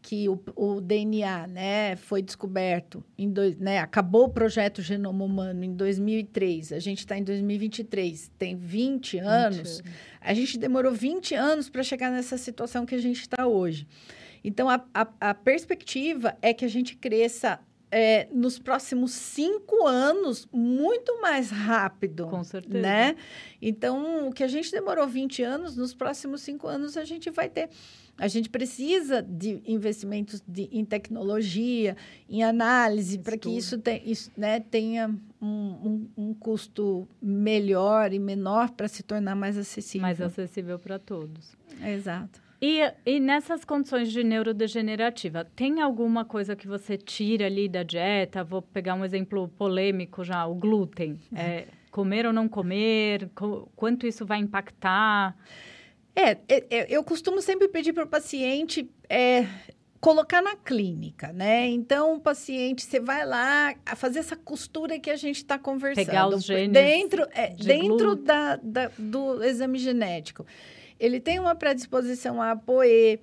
que o, o, DNA né, foi descoberto em dois, né, acabou o projeto Genoma Humano em 2003, a gente está em 2023, tem 20 anos, 20. a gente demorou 20 anos para chegar nessa situação que a gente está hoje. Então, a, a, a perspectiva é que a gente cresça é, nos próximos cinco anos muito mais rápido. Com certeza. Né? Então, o que a gente demorou 20 anos, nos próximos cinco anos a gente vai ter. A gente precisa de investimentos de, em tecnologia, em análise, para que isso, te, isso né, tenha um, um, um, custo melhor e menor para se tornar mais acessível. Mais acessível para todos. Exato. E, e nessas condições de neurodegenerativa, tem alguma coisa que você tira ali da dieta? Vou pegar um exemplo polêmico já, o glúten. É, comer ou não comer? Quanto isso vai impactar? É, é, é eu costumo sempre pedir para o paciente é, colocar na clínica, né? Então, o paciente, você vai lá fazer essa costura que a gente está conversando. Pegar os genes dentro, é, de dentro da, da, do exame genético. Ele tem uma predisposição a apoiar,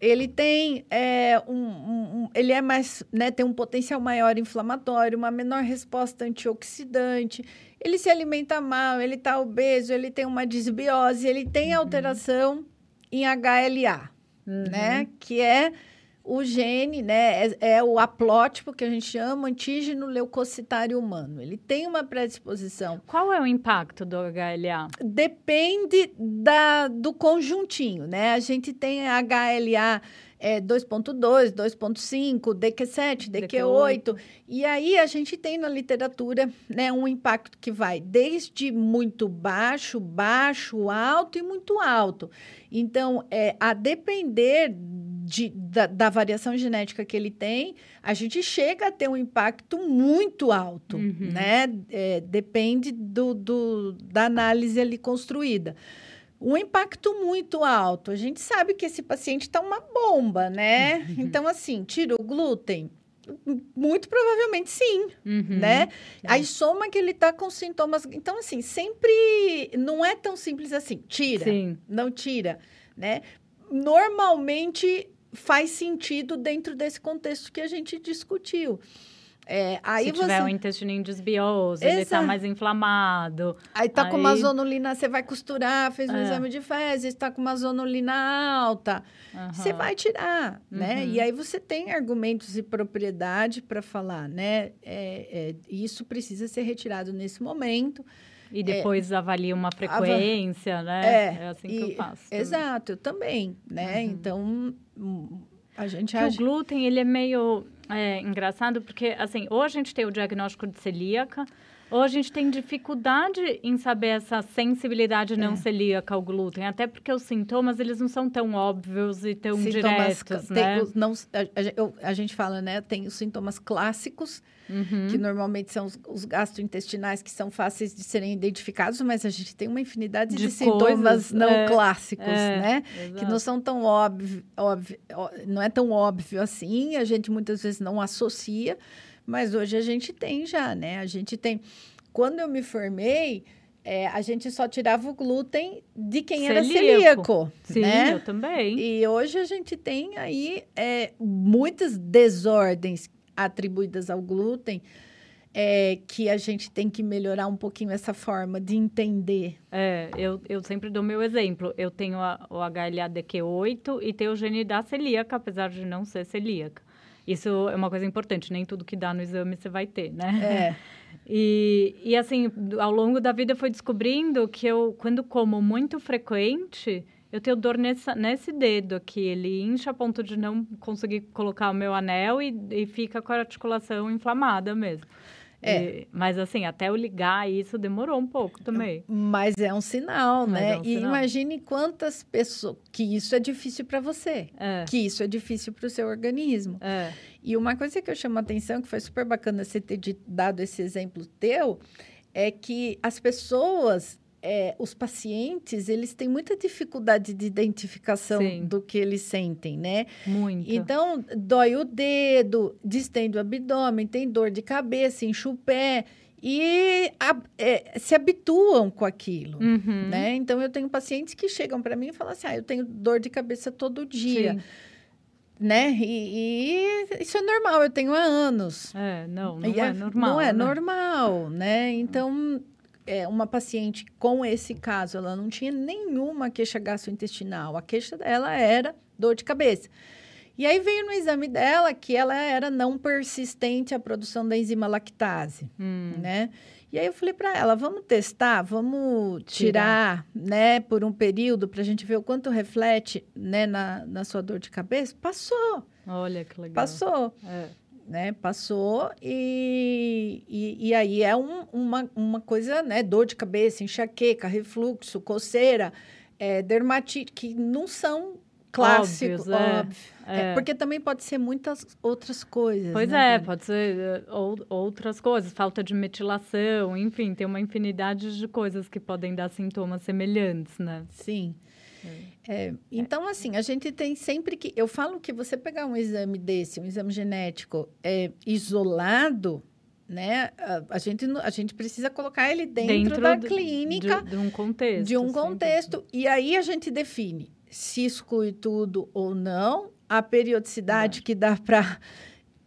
ele tem é, um, um, um, ele é mais, né, tem um potencial maior inflamatório, uma menor resposta antioxidante, ele se alimenta mal, ele está obeso, ele tem uma disbiose, ele tem uhum. alteração em HLA, uhum. né, que é o gene, né, é, é, o aplótipo que a gente chama antígeno leucocitário humano. Ele tem uma predisposição. Qual é o impacto do HLA? Depende da, do conjuntinho, né? A gente tem HLA é, 2.2, 2.5, DQ7, DQ8. E aí a gente tem na literatura né, um impacto que vai desde muito baixo, baixo, alto e muito alto. Então, é, a depender de, da, da, variação genética que ele tem, a gente chega a ter um impacto muito alto, uhum. né? É, depende do, do, da análise ali construída. Um impacto muito alto. A gente sabe que esse paciente está uma bomba, né? Uhum. Então, assim, tira o glúten. Muito provavelmente sim, uhum. né? É. Aí soma que ele está com sintomas. Então, assim, sempre não é tão simples assim. Tira, sim. não tira, né? Normalmente faz sentido dentro desse contexto que a gente discutiu. É, aí Se tiver você... um intestino desbioso, Exato. ele está mais inflamado. Aí tá aí... com uma zonulina, você vai costurar, fez um é. exame de fezes, está com uma zonulina alta. Uhum. Você vai tirar, né? uhum. né? E aí você tem argumentos e propriedade para falar, né? É, é, isso precisa ser retirado nesse momento. E depois é, avalia uma frequência, né? É, é assim que e, eu faço. Também. Exato, eu também, né? Uhum. Então, hum, a gente age... O glúten, ele é meio é, engraçado, porque, assim, ou a gente tem o diagnóstico de celíaca, ou a gente tem dificuldade em saber essa sensibilidade não é. celíaca ao glúten, até porque os sintomas, eles não são tão óbvios e tão sintomas, diretos, tem, né? não, a, a, a, gente fala, né, tem os sintomas clássicos, uhum. que normalmente são os, os, gastrointestinais, que são fáceis de serem identificados, mas a gente tem uma infinidade de, de sintomas não é, clássicos, é, né? Exato. Que não são tão óbvio, óbvio, não é tão óbvio assim, a gente muitas vezes não associa, mas hoje a gente tem já, né? A gente tem. Quando eu me formei, é, a gente só tirava o glúten de quem celíaco. era celíaco. Sim, né? eu também. E hoje a gente tem aí é, muitas desordens atribuídas ao glúten. É, que a gente tem que melhorar um pouquinho essa forma de entender. É, eu, eu sempre dou meu exemplo. Eu tenho a, o HLA-DQ8 e tenho o gene da celíaca, apesar de não ser celíaca. Isso é uma coisa importante, nem tudo que dá no exame você vai ter, né? É. E, e assim, ao longo da vida foi descobrindo que eu, quando como muito frequente, eu tenho dor nessa, nesse dedo aqui. Ele incha a ponto de não conseguir colocar o meu anel e, e fica com a articulação inflamada mesmo. É. E, mas assim, até eu ligar isso demorou um pouco também. Mas é um sinal, mas né? É um e sinal. imagine quantas pessoas que isso é difícil para você, é. que isso é difícil para o seu organismo. É. E uma coisa que eu chamo a atenção, que foi super bacana você ter dado esse exemplo teu, é que as pessoas é, os pacientes, eles têm muita dificuldade de identificação Sim. do que eles sentem, né? Muito. Então, dói o dedo, distende o abdômen, tem dor de cabeça, enche o pé e a, é, se habituam com aquilo, uhum. né? Então, eu tenho pacientes que chegam para mim e falam assim, ah, eu tenho dor de cabeça todo dia. Sim né? E, e, isso é normal, eu tenho há anos. É, não, não é, é, normal. Não é né? normal, né? Então, é, uma paciente com esse caso, ela não tinha nenhuma queixa gastrointestinal. A queixa dela era dor de cabeça. E aí veio no exame dela que ela era não persistente à produção da enzima lactase, hum. né? E aí eu falei para ela, vamos testar, vamos tirar, tirar. né, por um período para a gente ver o quanto reflete, né, na, na sua dor de cabeça. Passou. Olha que legal. Passou. É né? Passou e, e, e aí é um, uma, uma coisa, né? Dor de cabeça, enxaqueca, refluxo, coceira, é, dermatite, que não são clássico, óbvios, é. óbvio. É. É. porque também pode ser muitas outras coisas. Pois né, é, pode ser eh, ou- outras coisas, falta de metilação, enfim, tem uma infinidade de coisas que podem dar sintomas semelhantes, né? Sim. É, então, assim, a gente tem sempre que. Eu falo que você pegar um exame desse, um exame genético é, isolado, né? A, a gente, a gente precisa colocar ele dentro, da do- clínica, de, de um contexto. de um contexto, e aí a gente define se exclui tudo ou não, a periodicidade que dá para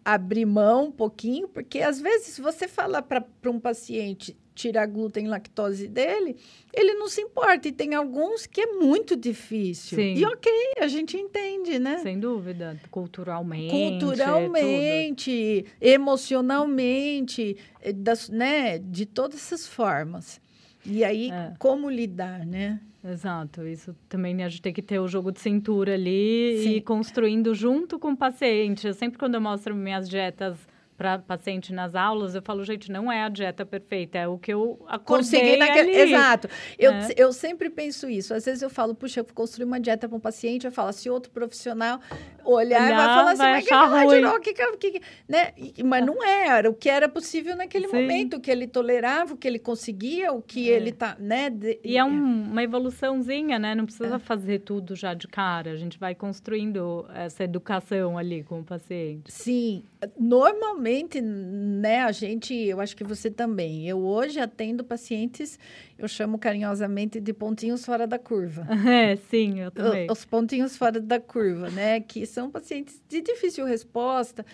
abrir mão um pouquinho, porque às vezes você fala para um paciente tirar glúten e lactose dele, ele não se importa, e tem alguns que é muito difícil. Sim. E ok, a gente entende, né? Sem dúvida, culturalmente. é Culturalmente, emocionalmente, eh, das, né, de todas essas formas. E aí, É. como lidar, né? Exato, isso também a gente tem que ter o jogo de cintura ali Sim. e construindo junto com o paciente. Eu sempre quando eu mostro minhas dietas para paciente nas aulas, eu falo, gente, não é a dieta perfeita, é o que eu Consegui naquele... Exato. Eu, né? eu sempre penso isso. Às vezes eu falo, puxa, eu construí uma dieta para um paciente, eu falo, se outro profissional olhar, e vai Olhar, falar assim, vai mas que ela ruim." tirou? O que que que que-" né? E- Mas não era o que era possível naquele Sim. momento, o que ele tolerava, o que ele conseguia, o que É. ele tá, né? de- E é um- uma evoluçãozinha, né? Não É. precisa fazer tudo já de cara. A gente vai construindo essa educação ali com o paciente. Sim, normalmente, né, a gente, eu acho que você também. Eu hoje atendo pacientes, eu chamo carinhosamente de pontinhos fora da curva. É, sim, eu também. Os pontinhos fora da curva, né, que são pacientes de difícil resposta,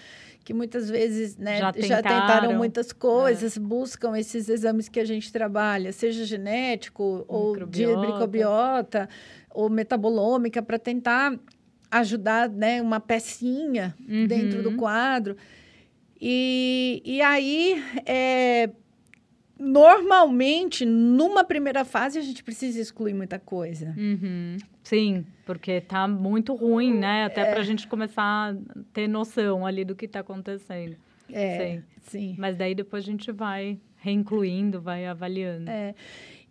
que muitas vezes, né, Já já, tentaram, tentaram, muitas coisas, buscam esses exames que a gente trabalha, seja genético ou de microbiota ou metabolômica para tentar ajudar, né, uma pecinha dentro do Uhum. quadro. E, e aí, é, normalmente, numa primeira fase, a gente precisa excluir muita coisa. Uhum. Sim, porque tá muito ruim, né? Até É. pra gente começar a ter noção ali do que tá acontecendo. É, Sim. sim. Mas daí depois a gente vai reincluindo, vai avaliando. É.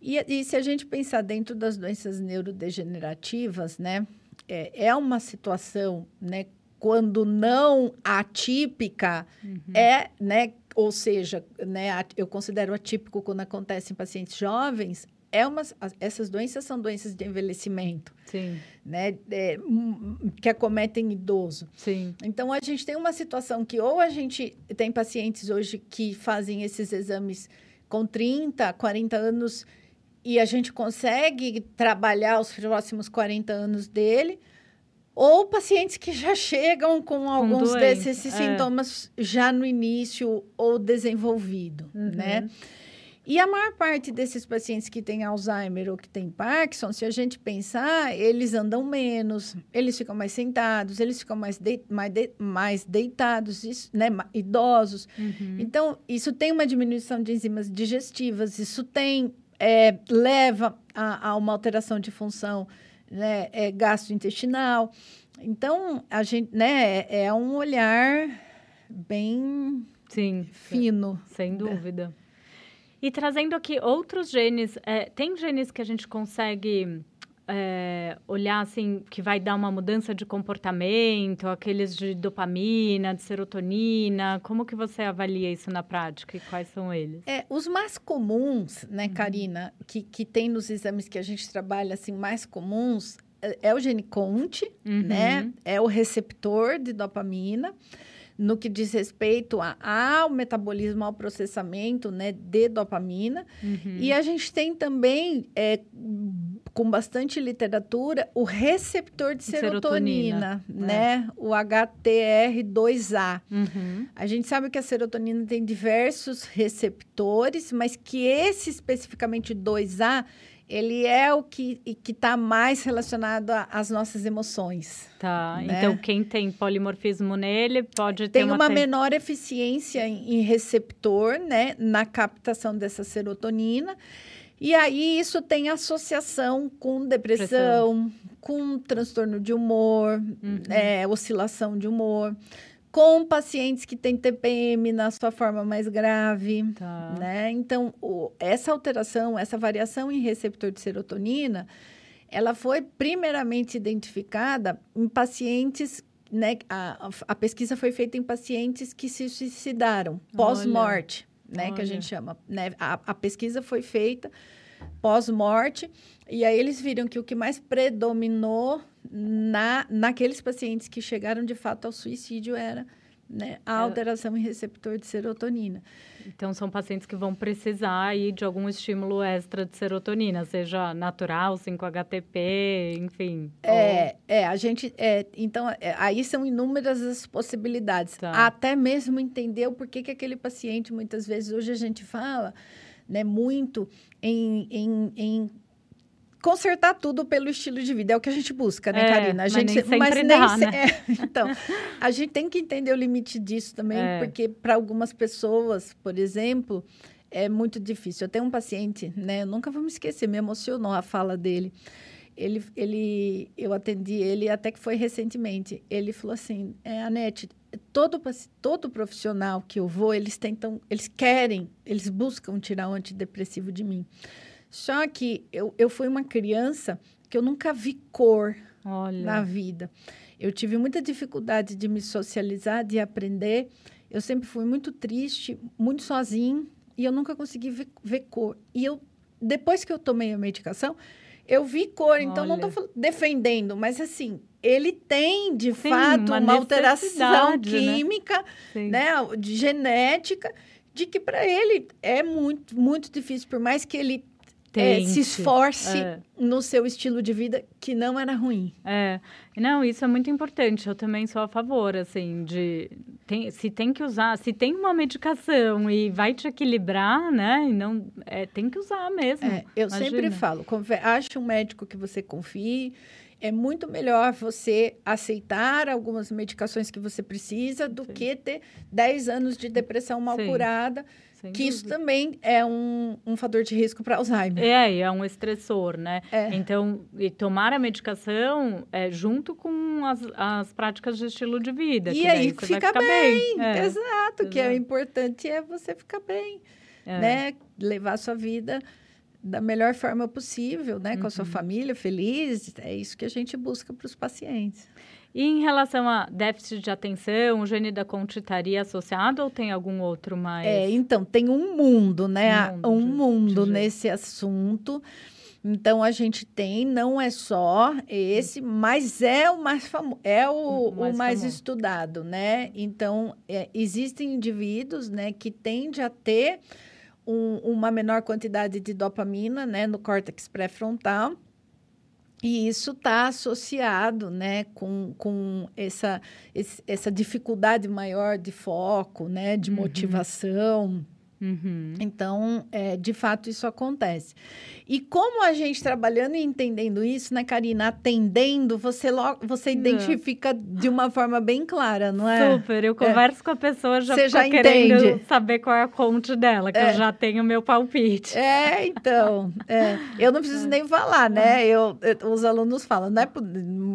E, e se a gente pensar dentro das doenças neurodegenerativas, né, é, é uma situação, né, quando não atípica, é, né, ou seja, né, eu considero atípico quando acontece em pacientes jovens, é uma, as- essas doenças são doenças de envelhecimento, Sim, né, é, hum, que acometem idoso. sim. Então, a gente tem uma situação que ou a gente tem pacientes hoje que fazem esses exames com 30, 40 anos e a gente consegue trabalhar os próximos 40 anos dele, ou pacientes que já chegam com alguns doença, desses é. sintomas já no início ou desenvolvido, Uhum. né? E a maior parte desses pacientes que têm Alzheimer ou que têm Parkinson, se a gente pensar, eles andam menos, eles ficam mais sentados, eles ficam mais, dei- mais, de- mais deitados, isso, né, idosos. Uhum. Então, isso tem uma diminuição de enzimas digestivas, isso tem, é, leva a, a uma alteração de função né, é, gastrointestinal. Então, a gente, né, é, é um olhar bem Sim, fino. sem dúvida. E trazendo aqui outros genes, é, tem genes que a gente consegue é, olhar assim, que vai dar uma mudança de comportamento, aqueles de dopamina, de serotonina, como que você avalia isso na prática e quais são eles? É, os mais comuns, né, Karina, que, que tem nos exames que a gente trabalha, assim, mais comuns, é, é o gene CONT, Uhum. né? É o receptor de dopamina, no que diz respeito a- ao metabolismo, ao processamento, né, de dopamina. Uhum. E a gente tem também, é, com bastante literatura, o receptor de Serotonina, serotonina, né? O HTR2A. Uhum. A gente sabe que a serotonina tem diversos receptores, mas que esse especificamente 2A, ele é o que está mais relacionado às nossas emoções. Tá, né? então quem tem polimorfismo nele pode ter Tem uma ten- menor eficiência em, em receptor, né, na captação dessa serotonina. E aí isso tem associação com depressão, com transtorno de humor, Uhum. é, oscilação de humor, com pacientes que têm TPM na sua forma mais grave. Tá. Né? Então, o- essa alteração, essa variação em receptor de serotonina, ela foi primeiramente identificada em pacientes, né? A, a pesquisa foi feita em pacientes que se suicidaram pós-morte, né? Olha. Que a gente chama, né? A, a pesquisa foi feita pós-morte e aí eles viram que o que mais predominou na, naqueles pacientes que chegaram de fato ao suicídio era né, a é. alteração em receptor de serotonina. Então, são pacientes que vão precisar aí de algum estímulo extra de serotonina, seja natural, 5-HTP, enfim. É, ou... é a gente... É, então, é, aí são inúmeras as possibilidades. Tá. Até mesmo entender o porquê que aquele paciente, muitas vezes, hoje a gente fala né, muito em, em, em consertar tudo pelo estilo de vida. É o que a gente busca, né, é, Karina? A gente, mas nem sempre mas dá, nem né? É, então, a gente tem que entender o limite disso também, é. porque para algumas pessoas, por exemplo, é muito difícil. Eu tenho um paciente, né? Eu nunca vou me esquecer, me emocionou a fala dele. Ele, ele, eu atendi ele até que foi recentemente. Ele falou assim, é, Anete, todo, todo profissional que eu vou, eles tentam, eles querem, eles buscam tirar o antidepressivo de mim. Só que eu, eu fui uma criança que eu nunca vi cor Olha. na vida. Eu tive muita dificuldade de me socializar, de aprender. Eu sempre fui muito triste, muito sozinho, e eu nunca consegui ver, ver cor. E eu, depois que eu tomei a medicação, eu vi cor. Então, Olha. não estou defendendo, mas assim, ele tem, de Sim, fato, uma, uma alteração né? química, né? né? de genética, de que para ele é muito, muito difícil, por mais que ele é, se esforce é. no seu estilo de vida, que não era ruim. É, não, isso é muito importante. Eu também sou a favor, assim, de tem, se tem que usar, se tem uma medicação e vai te equilibrar, né? E não, é, tem que usar mesmo. É, eu imagina. sempre falo, ache um médico que você confie. É muito melhor você aceitar algumas medicações que você precisa do Sim. que ter 10 anos de depressão mal Sim. curada sem que dúvida. isso também é um, um fator de risco para Alzheimer. É, é um estressor, né? É. Então, e tomar a medicação é, junto com as, as práticas de estilo de vida. E aí fica bem. bem. É. Exato, Exato, que é o importante é você ficar bem, é. né? Levar a sua vida da melhor forma possível, né? Com a sua uhum. família, feliz. É isso que a gente busca para os pacientes. E em relação a déficit de atenção, o gene da conta estaria associado ou tem algum outro mais? É, então, tem um mundo, né? Um mundo, um mundo de, nesse assunto. Então a gente tem, não é só esse, mas é o mais famoso, é o, mais, o mais estudado, né? Então é, existem indivíduos, né, que tendem a ter um, uma menor quantidade de dopamina, né, no córtex pré-frontal e isso está associado né, com, com essa, esse, essa dificuldade maior de foco, né, de uhum. motivação. Uhum. Então, é, de fato, isso acontece. E como a gente trabalhando e entendendo isso, né, Karina? Atendendo, você logo você identifica de uma forma bem clara, não é? Super. Eu converso é. com a pessoa já, você já querendo entende. saber qual é a conta dela, que é. eu já tenho meu palpite. É, então. É. Eu não preciso nem falar, né? Eu, eu, os alunos falam, né?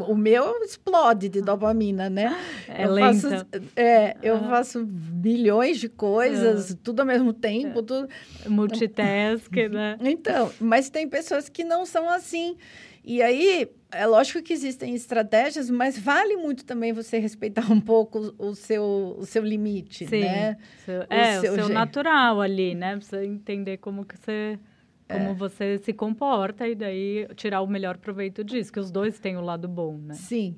O meu explode de dopamina, né? É eu lenta. Faço, é, eu faço bilhões de coisas, tudo ao mesmo tempo. Tudo... Multitask, né? Então, mas tem pessoas que não são assim. E aí, é lógico que existem estratégias, mas vale muito também você respeitar um pouco o seu, o seu limite, Sim, né? Seu, o é, seu o seu natural ali, né? Você entender como que você... Como é. você se comporta e daí tirar o melhor proveito disso, que os dois têm o lado bom, né? Sim,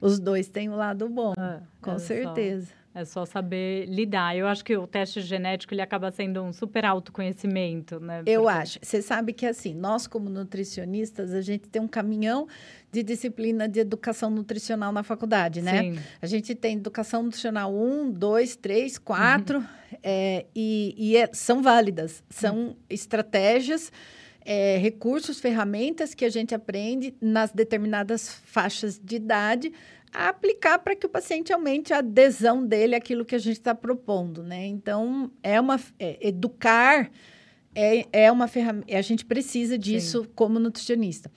os dois têm o lado bom, é, com certeza. Só. É só saber lidar. Eu acho que o teste genético ele acaba sendo um super autoconhecimento, né? Porque... Eu acho. Você sabe que assim, nós como nutricionistas, a gente tem um caminhão de disciplina de educação nutricional na faculdade, né? Sim. A gente tem educação nutricional 1, 2, 3, 4, é, e, e é, são válidas. São uhum. estratégias, é, recursos, ferramentas que a gente aprende nas determinadas faixas de idade a aplicar para que o paciente aumente a adesão dele àquilo que a gente está propondo, né? Então, é uma é, educar é, é uma ferramenta, a gente precisa disso Sim. como nutricionista.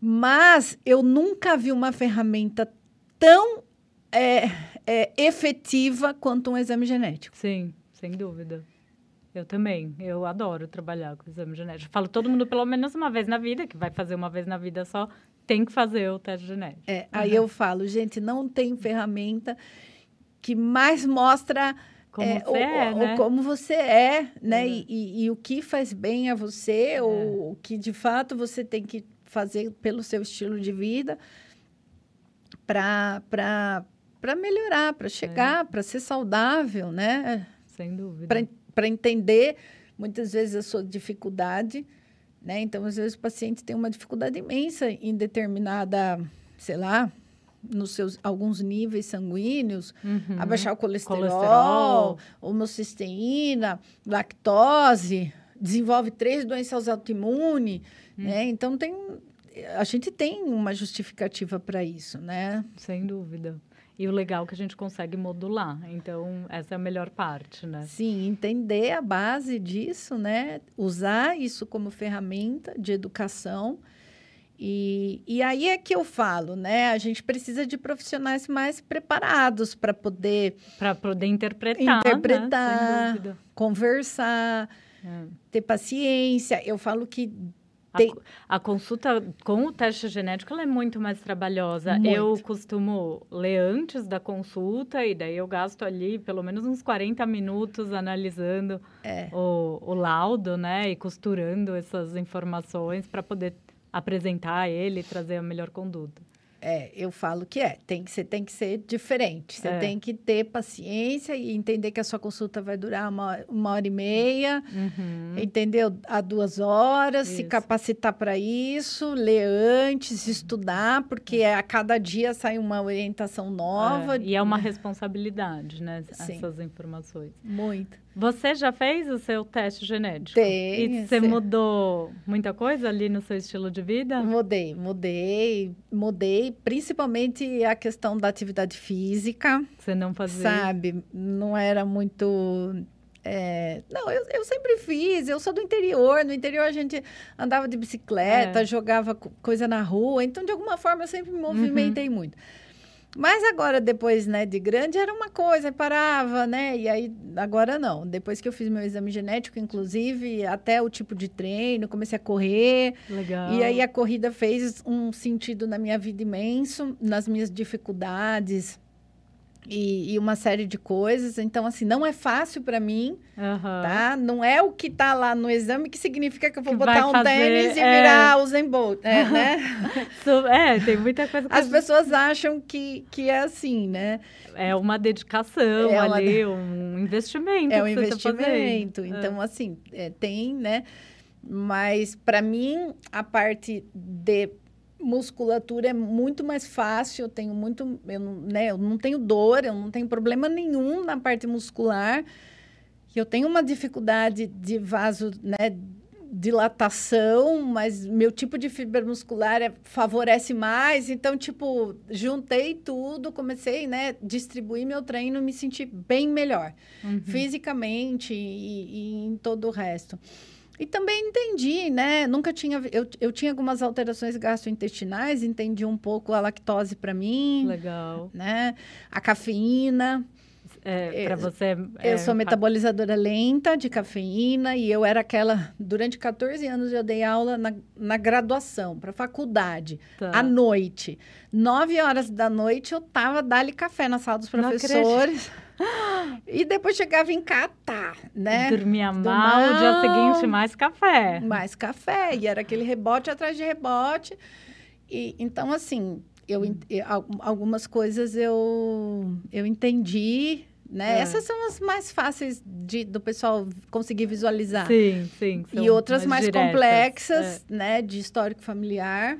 Mas eu nunca vi uma ferramenta tão é, é, efetiva quanto um exame genético. Sim, sem dúvida. Eu também. Eu adoro trabalhar com exame genético. Falo todo mundo pelo menos uma vez na vida, que vai fazer uma vez na vida só, tem que fazer o teste genético. É, aí uhum. eu falo, gente, não tem ferramenta que mais mostra como é, você é, né? como você é, né? E, e, e, o que faz bem a você, é. ou o que de fato você tem que fazer pelo seu estilo de vida para melhorar, para chegar, é. para ser saudável, né? Sem dúvida. Para entender muitas vezes a sua dificuldade, né? Então, às vezes o paciente tem uma dificuldade imensa em determinada, sei lá, nos seus alguns níveis sanguíneos, uhum. abaixar o colesterol, colesterol, homocisteína, lactose, desenvolve três doenças autoimunes, uhum. né? Então tem a gente tem uma justificativa para isso, né? Sem dúvida. E o legal é que a gente consegue modular. Então, essa é a melhor parte, né? Sim, entender a base disso, né? Usar isso como ferramenta de educação e, e aí é que eu falo, né? A gente precisa de profissionais mais preparados para poder... Para poder interpretar, Interpretar, né? conversar, é. ter paciência. Eu falo que tem... A, a, consulta com o teste genético é muito mais trabalhosa. Muito. Eu costumo ler antes da consulta e daí eu gasto ali pelo menos uns 40 minutos analisando é. o, o laudo, né? E costurando essas informações para poder apresentar ele e trazer a melhor conduta. É, eu falo que é. Tem que, você tem que ser diferente. Você é. tem que ter paciência e entender que a sua consulta vai durar uma, uma hora e meia, uhum. entendeu? A duas horas, isso. se capacitar para isso, ler antes, estudar, porque é. a cada dia sai uma orientação nova. É. E é uma responsabilidade, né? Sim. Essas informações. Muito. Você já fez o seu teste genético? Tem. E você mudou muita coisa ali no seu estilo de vida? Mudei, mudei, mudei, principalmente a questão da atividade física. Você não fazia? Sabe, não era muito é, não, eu, eu, sempre fiz, eu sou do interior. No interior a gente andava de bicicleta, é. jogava coisa na rua, então de alguma forma eu sempre me movimentei uhum. muito. Mas agora, depois, né, de grande, era uma coisa, parava, né? E aí, agora não. Depois que eu fiz meu exame genético, inclusive, até o tipo de treino, comecei a correr. Legal. E aí a corrida fez um sentido na minha vida imenso, nas minhas dificuldades e, e, uma série de coisas. Então, assim, não é fácil para mim, uhum. tá? Não é o que tá lá no exame que significa que eu vou que botar um fazer, tênis e é... virar o Zen Bolt, é, né? é, tem muita coisa que... As pessoas acham que, que é assim, né? É uma dedicação é uma ali, um investimento É um investimento. Tá então, assim, é, tem, né? Mas, para mim, a parte de musculatura é muito mais fácil, eu tenho muito, eu não, né, eu não tenho dor, eu não tenho problema nenhum na parte muscular. Eu tenho uma dificuldade de vaso, né, dilatação, mas meu tipo de fibra muscular é, favorece mais. Então, tipo, juntei tudo, comecei, né, distribuir meu treino, me senti bem melhor, uhum. fisicamente e, e em todo o resto. E também entendi, né? Nunca tinha. Eu, eu tinha algumas alterações gastrointestinais, entendi um pouco a lactose para mim. Legal. Né? A cafeína. É, para você. É, eu sou metabolizadora lenta de cafeína e eu era aquela. Durante 14 anos eu dei aula na, na graduação, para faculdade, tá. à noite. 9 horas da noite eu tava dali café na sala dos professores. E depois chegava em catar, né? Dormia mal, o dia seguinte mais café. Mais café, e era aquele rebote atrás de rebote. E, então, assim, eu, eu algumas coisas eu, eu entendi, né? É. Essas são as mais fáceis de, do pessoal conseguir visualizar. Sim, sim. E outras mais, mais complexas, é. né? De histórico familiar.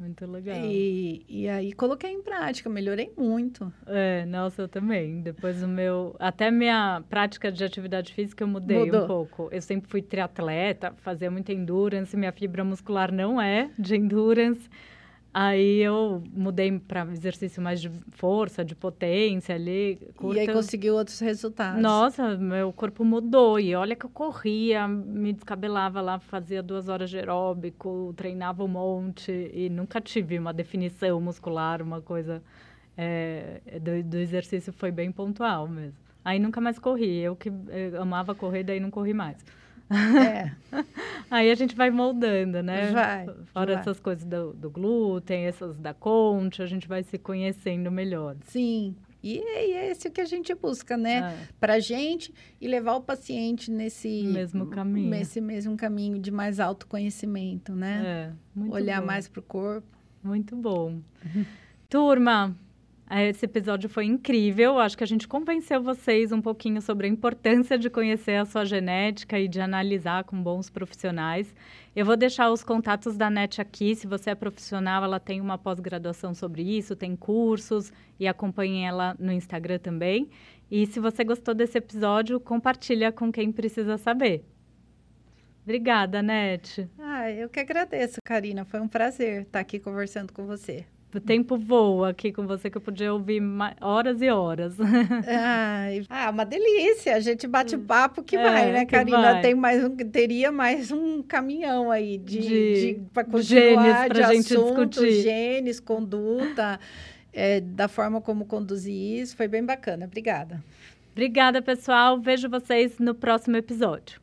Muito legal. E, e aí coloquei em prática, melhorei muito. É, nossa, eu também. Depois do meu. Até minha prática de atividade física eu mudei Mudou. um pouco. Eu sempre fui triatleta, fazia muita endurance, minha fibra muscular não é de endurance. Aí eu mudei para exercício mais de força, de potência ali. Curta. E aí conseguiu outros resultados. Nossa, meu corpo mudou. E olha que eu corria, me descabelava lá, fazia duas horas de aeróbico, treinava um monte. E nunca tive uma definição muscular, uma coisa. É, do, do exercício foi bem pontual mesmo. Aí nunca mais corri. Eu que eu amava correr, daí não corri mais. É. Aí a gente vai moldando, né? Vai. Fora vai. essas coisas do, do, glúten, essas da concha, a gente vai se conhecendo melhor. Sim. E é esse que a gente busca, né? É. Para a gente e levar o paciente nesse mesmo caminho, nesse mesmo caminho de mais autoconhecimento, né? É, Olhar bom. mais para o corpo. Muito bom. Turma, esse episódio foi incrível. Acho que a gente convenceu vocês um pouquinho sobre a importância de conhecer a sua genética e de analisar com bons profissionais. Eu vou deixar os contatos da NET aqui. Se você é profissional, ela tem uma pós-graduação sobre isso, tem cursos e acompanhe ela no Instagram também. E se você gostou desse episódio, compartilha com quem precisa saber. Obrigada, NET. Ah, eu que agradeço, Karina. Foi um prazer estar aqui conversando com você. O tempo voa aqui com você, que eu podia ouvir horas e horas. Ai, ah, uma delícia. A gente bate papo que é, vai, né, Karina? Vai. Tem mais um, teria mais um caminhão aí de, de, de para continuar genes de gente assuntos, discutir. genes, conduta, é, da forma como conduzir isso. Foi bem bacana. Obrigada. Obrigada, pessoal. Vejo vocês no próximo episódio.